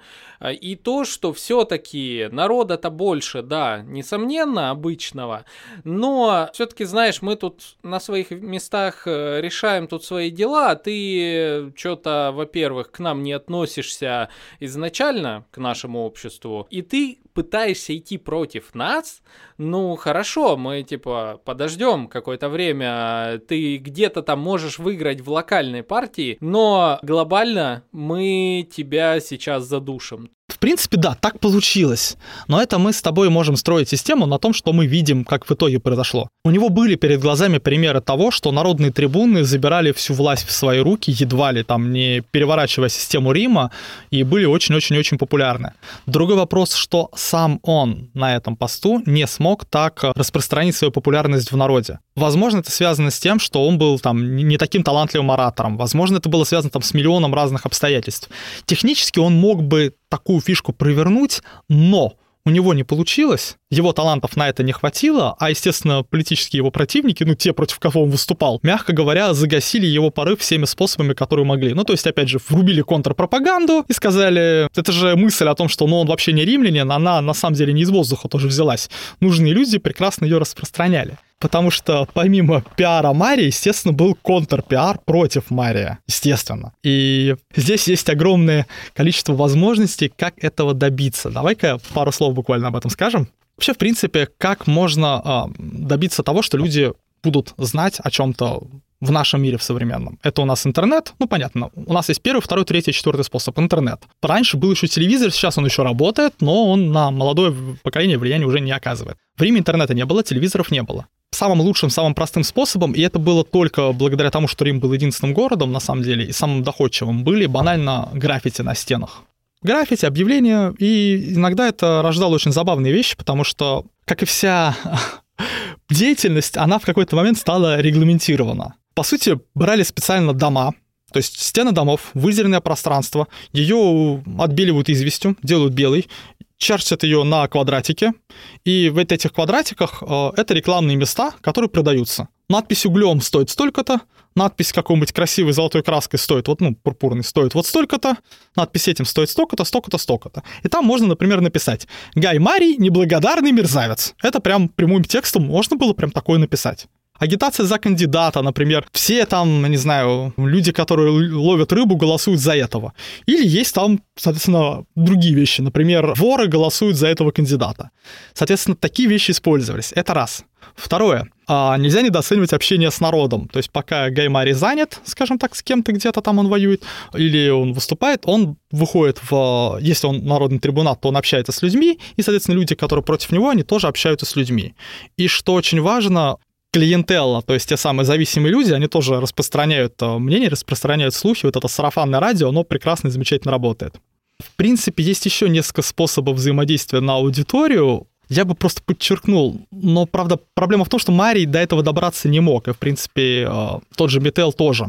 и то, что все-таки народа-то больше, да, несомненно, обычного, но все-таки, знаешь, мы тут на своих местах решаем тут свои дела, а ты что-то, во-первых, к нам не относишься изначально к нашему обществу, и ты пытаешься идти против нас, ну хорошо, мы типа подождем какое-то время, ты где-то там можешь выиграть в локальной партии, но глобально мы тебя сейчас задушим. В принципе, да, так получилось. Но это мы с тобой можем строить систему на том, что мы видим, как в итоге произошло. У него были перед глазами примеры того, что народные трибуны забирали всю власть в свои руки, едва ли там не переворачивая систему Рима, и были очень-очень-очень популярны. Другой вопрос, что сам он на этом посту не смог так распространить свою популярность в народе. Возможно, это связано с тем, что он был там не таким талантливым оратором. Возможно, это было связано там с миллионом разных обстоятельств. Технически он мог бы такую фишку провернуть, но у него не получилось, его талантов на это не хватило, а, естественно, политические его противники, ну, те, против кого он выступал, мягко говоря, загасили его порыв всеми способами, которые могли. Ну, то есть, опять же, врубили контрпропаганду и сказали, это же мысль о том, что, ну, он вообще не римлянин, она на самом деле не из воздуха тоже взялась. Нужные люди прекрасно ее распространяли потому что помимо пиара Марии, естественно, был контрпиар против Мария, естественно. И здесь есть огромное количество возможностей, как этого добиться. Давай-ка пару слов буквально об этом скажем. Вообще, в принципе, как можно э, добиться того, что люди будут знать о чем-то в нашем мире в современном. Это у нас интернет, ну понятно, у нас есть первый, второй, третий, четвертый способ интернет. Раньше был еще телевизор, сейчас он еще работает, но он на молодое поколение влияния уже не оказывает. В интернета не было, телевизоров не было самым лучшим, самым простым способом, и это было только благодаря тому, что Рим был единственным городом, на самом деле, и самым доходчивым, были банально граффити на стенах. Граффити, объявления, и иногда это рождало очень забавные вещи, потому что, как и вся деятельность, она в какой-то момент стала регламентирована. По сути, брали специально дома, то есть стены домов, выделенное пространство, ее отбеливают известью, делают белой, чертят ее на квадратике, и в этих квадратиках э, это рекламные места, которые продаются. Надпись углем стоит столько-то, надпись какой-нибудь красивой золотой краской стоит, вот, ну, пурпурный стоит вот столько-то, надпись этим стоит столько-то, столько-то, столько-то. И там можно, например, написать «Гай Марий – неблагодарный мерзавец». Это прям прямым текстом можно было прям такое написать. Агитация за кандидата, например, все там, не знаю, люди, которые ловят рыбу, голосуют за этого. Или есть там, соответственно, другие вещи. Например, воры голосуют за этого кандидата. Соответственно, такие вещи использовались. Это раз. Второе. А, нельзя недооценивать общение с народом. То есть пока Гаймари занят, скажем так, с кем-то где-то там он воюет, или он выступает, он выходит в... Если он народный трибунат, то он общается с людьми, и, соответственно, люди, которые против него, они тоже общаются с людьми. И что очень важно, клиентелла, то есть те самые зависимые люди, они тоже распространяют э, мнение, распространяют слухи, вот это сарафанное радио, оно прекрасно и замечательно работает. В принципе, есть еще несколько способов взаимодействия на аудиторию, я бы просто подчеркнул. Но, правда, проблема в том, что Марий до этого добраться не мог, и, в принципе, э, тот же Метел тоже.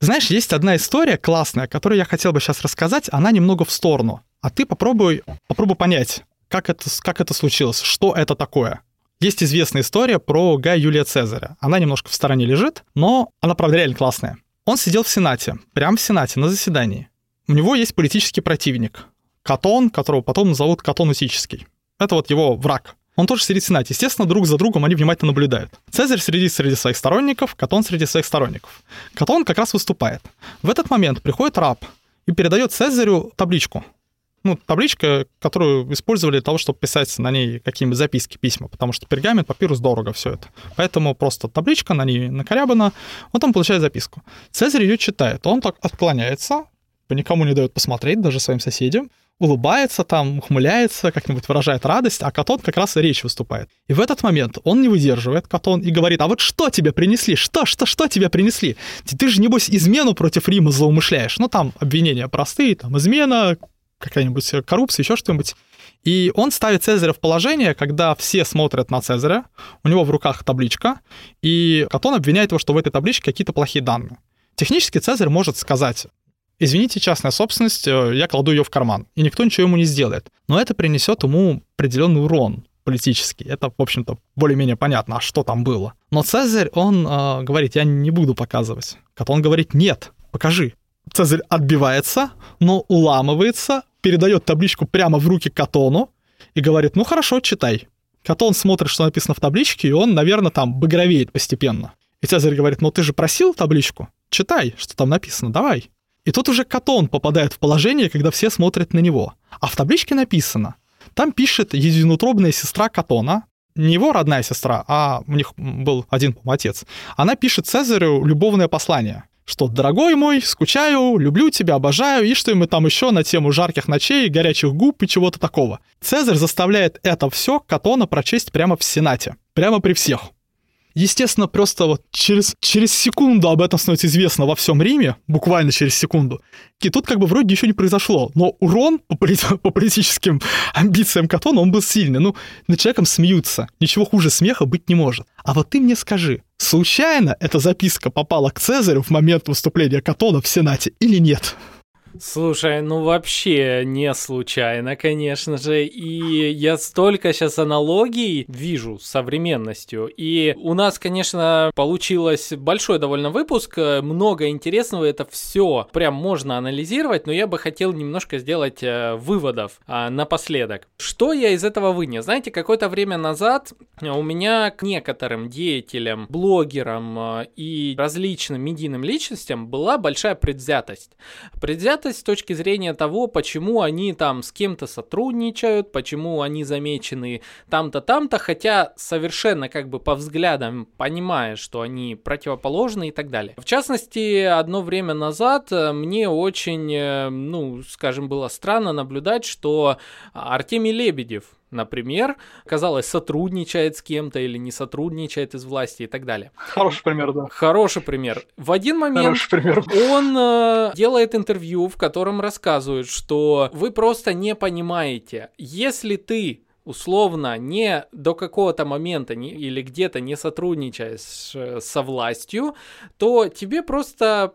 Знаешь, есть одна история классная, которую я хотел бы сейчас рассказать, она немного в сторону. А ты попробуй, попробуй понять, как это, как это случилось, что это такое. Есть известная история про Гая Юлия Цезаря. Она немножко в стороне лежит, но она, правда, реально классная. Он сидел в Сенате, прямо в Сенате, на заседании. У него есть политический противник. Катон, которого потом назовут Катон Усический. Это вот его враг. Он тоже сидит в Сенате. Естественно, друг за другом они внимательно наблюдают. Цезарь среди, среди своих сторонников, Катон среди своих сторонников. Катон как раз выступает. В этот момент приходит раб и передает Цезарю табличку ну, табличка, которую использовали для того, чтобы писать на ней какие-нибудь записки, письма, потому что пергамент, папирус дорого все это. Поэтому просто табличка, на ней накорябана, он там получает записку. Цезарь ее читает, он так отклоняется, никому не дает посмотреть, даже своим соседям, улыбается там, ухмыляется, как-нибудь выражает радость, а Катон как раз и речь выступает. И в этот момент он не выдерживает, Катон, и говорит, а вот что тебе принесли? Что, что, что тебе принесли? Ты, ты же, небось, измену против Рима заумышляешь. Ну, там обвинения простые, там, измена, какая-нибудь коррупция, еще что-нибудь. И он ставит Цезаря в положение, когда все смотрят на Цезаря, у него в руках табличка, и Катон обвиняет его, что в этой табличке какие-то плохие данные. Технически Цезарь может сказать, извините, частная собственность, э, я кладу ее в карман, и никто ничего ему не сделает. Но это принесет ему определенный урон политический. Это, в общем-то, более-менее понятно, а что там было. Но Цезарь, он э, говорит, я не буду показывать. Катон говорит, нет, покажи. Цезарь отбивается, но уламывается, передает табличку прямо в руки Катону и говорит, ну хорошо, читай. Катон смотрит, что написано в табличке, и он, наверное, там багровеет постепенно. И Цезарь говорит, ну ты же просил табличку? Читай, что там написано, давай. И тут уже Катон попадает в положение, когда все смотрят на него. А в табличке написано, там пишет единутробная сестра Катона, не его родная сестра, а у них был один, по отец. Она пишет Цезарю любовное послание что «Дорогой мой, скучаю, люблю тебя, обожаю» и что мы там еще на тему жарких ночей, горячих губ и чего-то такого. Цезарь заставляет это все Катона прочесть прямо в Сенате, прямо при всех. Естественно, просто вот через, через секунду об этом становится известно во всем Риме, буквально через секунду. И тут как бы вроде ничего не произошло, но урон по, по политическим амбициям Катона, он был сильный. Ну, над человеком смеются. Ничего хуже смеха быть не может. А вот ты мне скажи, случайно эта записка попала к Цезарю в момент выступления Катона в Сенате или нет? Слушай, ну вообще не случайно, конечно же. И я столько сейчас аналогий вижу с современностью. И у нас, конечно, получилось большой довольно выпуск, много интересного, это все прям можно анализировать, но я бы хотел немножко сделать э, выводов э, напоследок. Что я из этого вынес? Знаете, какое-то время назад у меня к некоторым деятелям, блогерам э, и различным медийным личностям была большая предвзятость. Предвзятость с точки зрения того, почему они там с кем-то сотрудничают, почему они замечены там-то, там-то, хотя совершенно как бы по взглядам понимая, что они противоположны и так далее. В частности, одно время назад э, мне очень, э, ну, скажем, было странно наблюдать, что Артемий Лебедев, например, казалось, сотрудничает с кем-то или не сотрудничает из власти и так далее. Хороший пример, да. Хороший пример. В один момент пример. он э, делает интервью, в котором рассказывает, что вы просто не понимаете, если ты условно не до какого-то момента не, или где-то не сотрудничаешь э, со властью, то тебе просто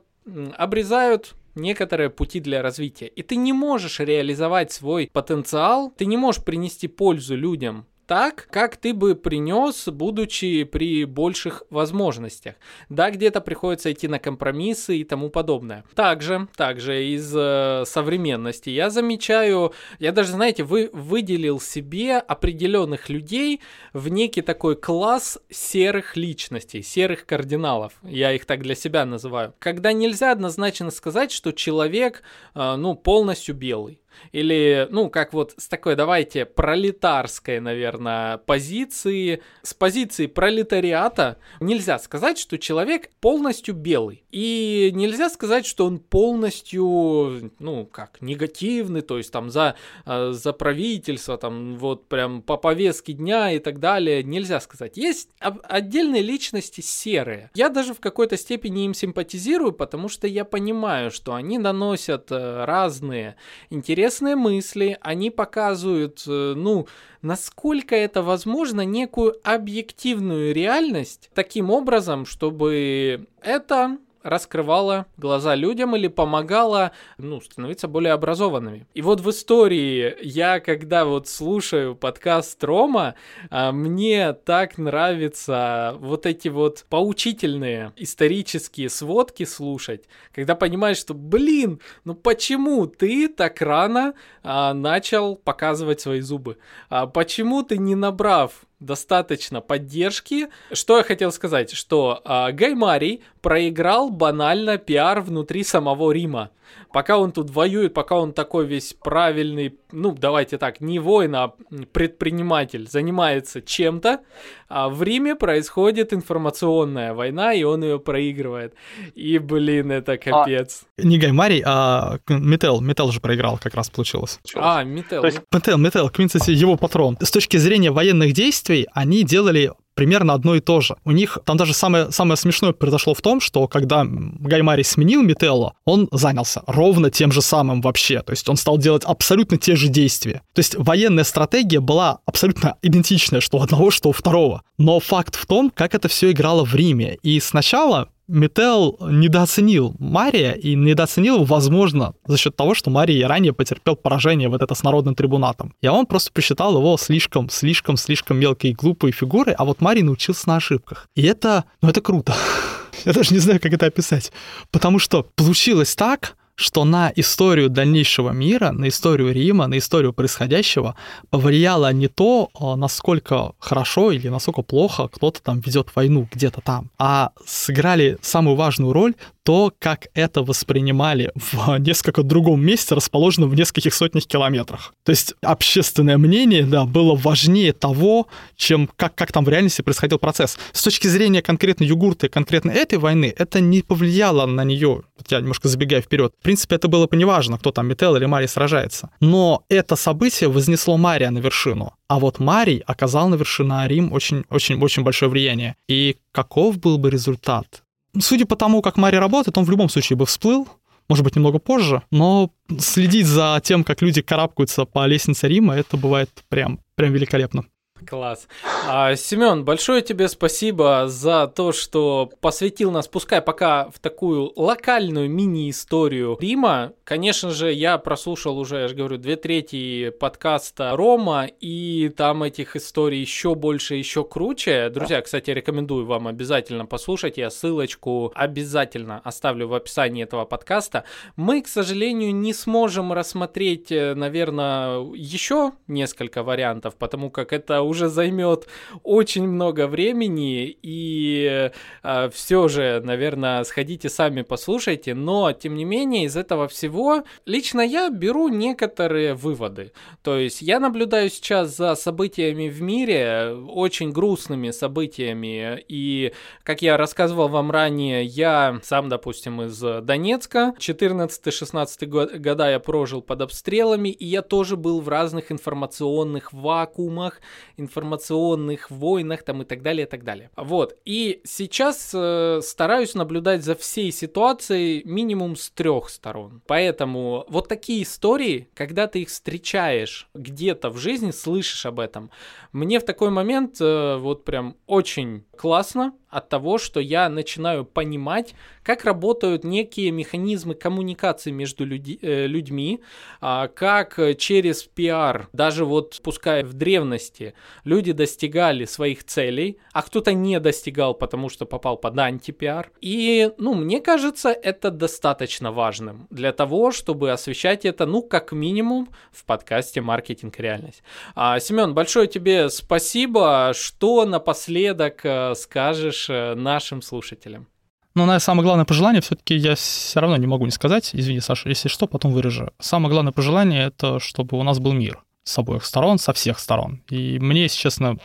обрезают некоторые пути для развития. И ты не можешь реализовать свой потенциал, ты не можешь принести пользу людям так, как ты бы принес, будучи при больших возможностях. Да, где-то приходится идти на компромиссы и тому подобное. Также, также из э, современности я замечаю, я даже, знаете, вы выделил себе определенных людей в некий такой класс серых личностей, серых кардиналов. Я их так для себя называю. Когда нельзя однозначно сказать, что человек, э, ну, полностью белый. Или, ну, как вот с такой, давайте, пролетарской, наверное, позиции, с позиции пролетариата нельзя сказать, что человек полностью белый. И нельзя сказать, что он полностью, ну, как, негативный, то есть там за, э, за правительство, там вот прям по повестке дня и так далее. Нельзя сказать. Есть отдельные личности серые. Я даже в какой-то степени им симпатизирую, потому что я понимаю, что они наносят э, разные интересные интересные мысли, они показывают, э, ну, насколько это возможно, некую объективную реальность таким образом, чтобы это раскрывала глаза людям или помогала, ну, становиться более образованными. И вот в истории я, когда вот слушаю подкаст Рома, а, мне так нравится вот эти вот поучительные исторические сводки слушать, когда понимаешь, что, блин, ну почему ты так рано а, начал показывать свои зубы? А, почему ты не набрав достаточно поддержки. Что я хотел сказать, что э, Гаймарий проиграл банально пиар внутри самого Рима пока он тут воюет, пока он такой весь правильный, ну, давайте так, не воин, а предприниматель, занимается чем-то, а в Риме происходит информационная война, и он ее проигрывает. И, блин, это а, капец. А, не Гаймарий, а Метел. Метел же проиграл, как раз получилось. А, Метел. Метел, Метел, Квинсенси, его патрон. С точки зрения военных действий, они делали примерно одно и то же. У них там даже самое, самое смешное произошло в том, что когда Гаймари сменил Мителло, он занялся ровно тем же самым вообще. То есть он стал делать абсолютно те же действия. То есть военная стратегия была абсолютно идентичная, что у одного, что у второго. Но факт в том, как это все играло в Риме. И сначала Мител недооценил Мария и недооценил возможно, за счет того, что Мария ранее потерпел поражение вот это с народным трибунатом. И он просто посчитал его слишком, слишком, слишком мелкой и глупой фигурой, а вот Марий научился на ошибках. И это, ну это круто. Я даже не знаю, как это описать. Потому что получилось так, что на историю дальнейшего мира, на историю Рима, на историю происходящего повлияло не то, а, насколько хорошо или насколько плохо кто-то там ведет войну где-то там, а сыграли самую важную роль то, как это воспринимали в несколько другом месте, расположенном в нескольких сотнях километрах. То есть общественное мнение, да, было важнее того, чем как, как там в реальности происходил процесс. С точки зрения конкретно югурты, конкретно этой войны, это не повлияло на нее, я немножко забегаю вперед. В принципе, это было бы неважно, кто там, Метел или Марий сражается. Но это событие вознесло Мария на вершину. А вот Марий оказал на вершину Рим очень-очень-очень большое влияние. И каков был бы результат? Судя по тому, как Мари работает, он в любом случае бы всплыл, может быть, немного позже, но следить за тем, как люди карабкаются по лестнице Рима, это бывает прям, прям великолепно. Класс. А, Семен, большое тебе спасибо за то, что посвятил нас, пускай пока в такую локальную мини-историю Рима. Конечно же, я прослушал уже, я же говорю, две трети подкаста Рома, и там этих историй еще больше, еще круче. Друзья, кстати, рекомендую вам обязательно послушать. Я ссылочку обязательно оставлю в описании этого подкаста. Мы, к сожалению, не сможем рассмотреть, э, наверное, еще несколько вариантов, потому как это уже займет очень много времени, и э, все же, наверное, сходите сами послушайте, но, тем не менее, из этого всего лично я беру некоторые выводы. То есть я наблюдаю сейчас за событиями в мире, очень грустными событиями, и, как я рассказывал вам ранее, я сам, допустим, из Донецка, 14-16 года я прожил под обстрелами, и я тоже был в разных информационных вакуумах, информационных войнах там и так далее, и так далее. Вот. И сейчас э, стараюсь наблюдать за всей ситуацией минимум с трех сторон. Поэтому вот такие истории, когда ты их встречаешь где-то в жизни, слышишь об этом, мне в такой момент э, вот прям очень классно, от того, что я начинаю понимать, как работают некие механизмы коммуникации между люди, э, людьми, э, как через пиар, даже вот пускай в древности, люди достигали своих целей, а кто-то не достигал, потому что попал под антипиар. И, ну, мне кажется, это достаточно важным для того, чтобы освещать это, ну, как минимум в подкасте «Маркетинг. Реальность». А, Семен, большое тебе спасибо. Что напоследок э, скажешь э, нашим слушателям? Ну, наверное, самое главное пожелание, все-таки я все равно не могу не сказать, извини, Саша, если что, потом выражу. Самое главное пожелание — это чтобы у нас был мир с обоих сторон, со всех сторон. И мне, если честно,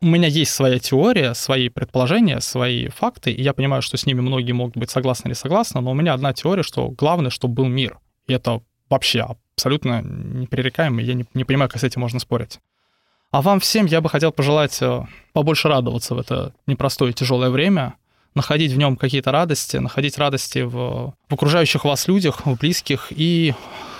у меня есть своя теория, свои предположения, свои факты, и я понимаю, что с ними многие могут быть согласны или согласны, но у меня одна теория, что главное, чтобы был мир. И это вообще абсолютно непререкаемо, я не, не понимаю, как с этим можно спорить. А вам всем я бы хотел пожелать э, побольше радоваться в это непростое и тяжелое время, находить в нем какие-то радости, находить радости в, в окружающих вас людях, в близких, и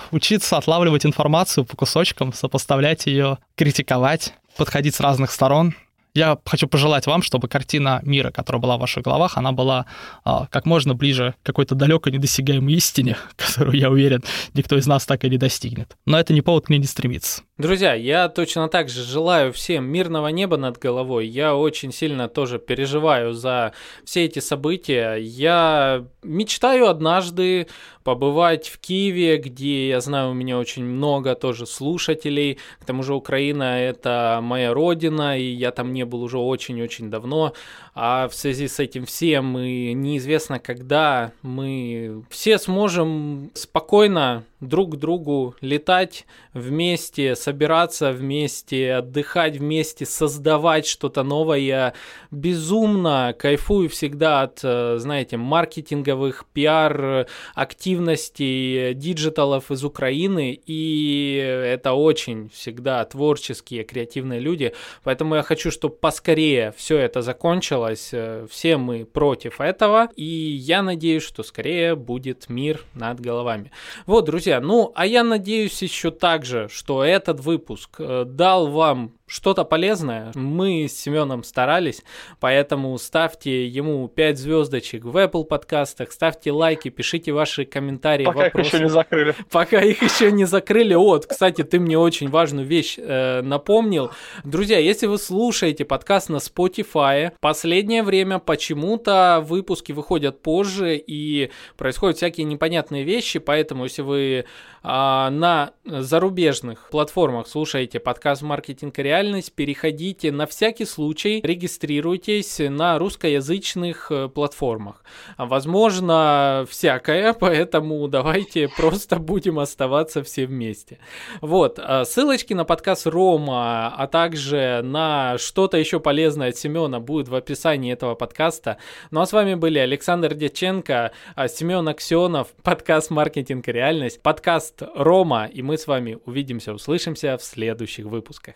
учиться отлавливать информацию по кусочкам, сопоставлять ее, критиковать, подходить с разных сторон. Я хочу пожелать вам, чтобы картина мира, которая была в ваших головах, она была а, как можно ближе к какой-то далекой недосягаемой истине, которую, я уверен, никто из нас так и не достигнет. Но это не повод к ней не стремиться. Друзья, я точно так же желаю всем мирного неба над головой. Я очень сильно тоже переживаю за все эти события. Я мечтаю однажды побывать в Киеве, где, я знаю, у меня очень много тоже слушателей. К тому же Украина — это моя родина, и я там не был уже очень-очень давно. А в связи с этим всем и неизвестно, когда мы все сможем спокойно друг к другу летать вместе, собираться вместе, отдыхать вместе, создавать что-то новое. Безумно кайфую всегда от, э, знаете, маркетинговых пиар-активностей диджиталов из Украины, и это очень всегда творческие, креативные люди, поэтому я хочу, чтобы поскорее все это закончилось, все мы против этого, и я надеюсь, что скорее будет мир над головами. Вот, друзья, ну, а я надеюсь еще также, что этот выпуск. Э, дал вам что-то полезное. Мы с Семеном старались, поэтому ставьте ему 5 звездочек в Apple подкастах, ставьте лайки, пишите ваши комментарии. Пока вопросы. их еще не закрыли. Пока их еще не закрыли. Вот, кстати, ты мне очень важную вещь э, напомнил. Друзья, если вы слушаете подкаст на Spotify, последнее время почему-то выпуски выходят позже и происходят всякие непонятные вещи, поэтому если вы а, на зарубежных платформах слушаете подкаст «Маркетинг и реальность», переходите на всякий случай, регистрируйтесь на русскоязычных э, платформах. Возможно, всякое, поэтому давайте просто будем оставаться все вместе. Вот, а, ссылочки на подкаст Рома, а также на что-то еще полезное от Семена будет в описании этого подкаста. Ну а с вами были Александр Дяченко, а, Семен Аксенов, подкаст «Маркетинг и реальность», подкаст Рома, и мы с вами увидимся, услышимся в следующих выпусках.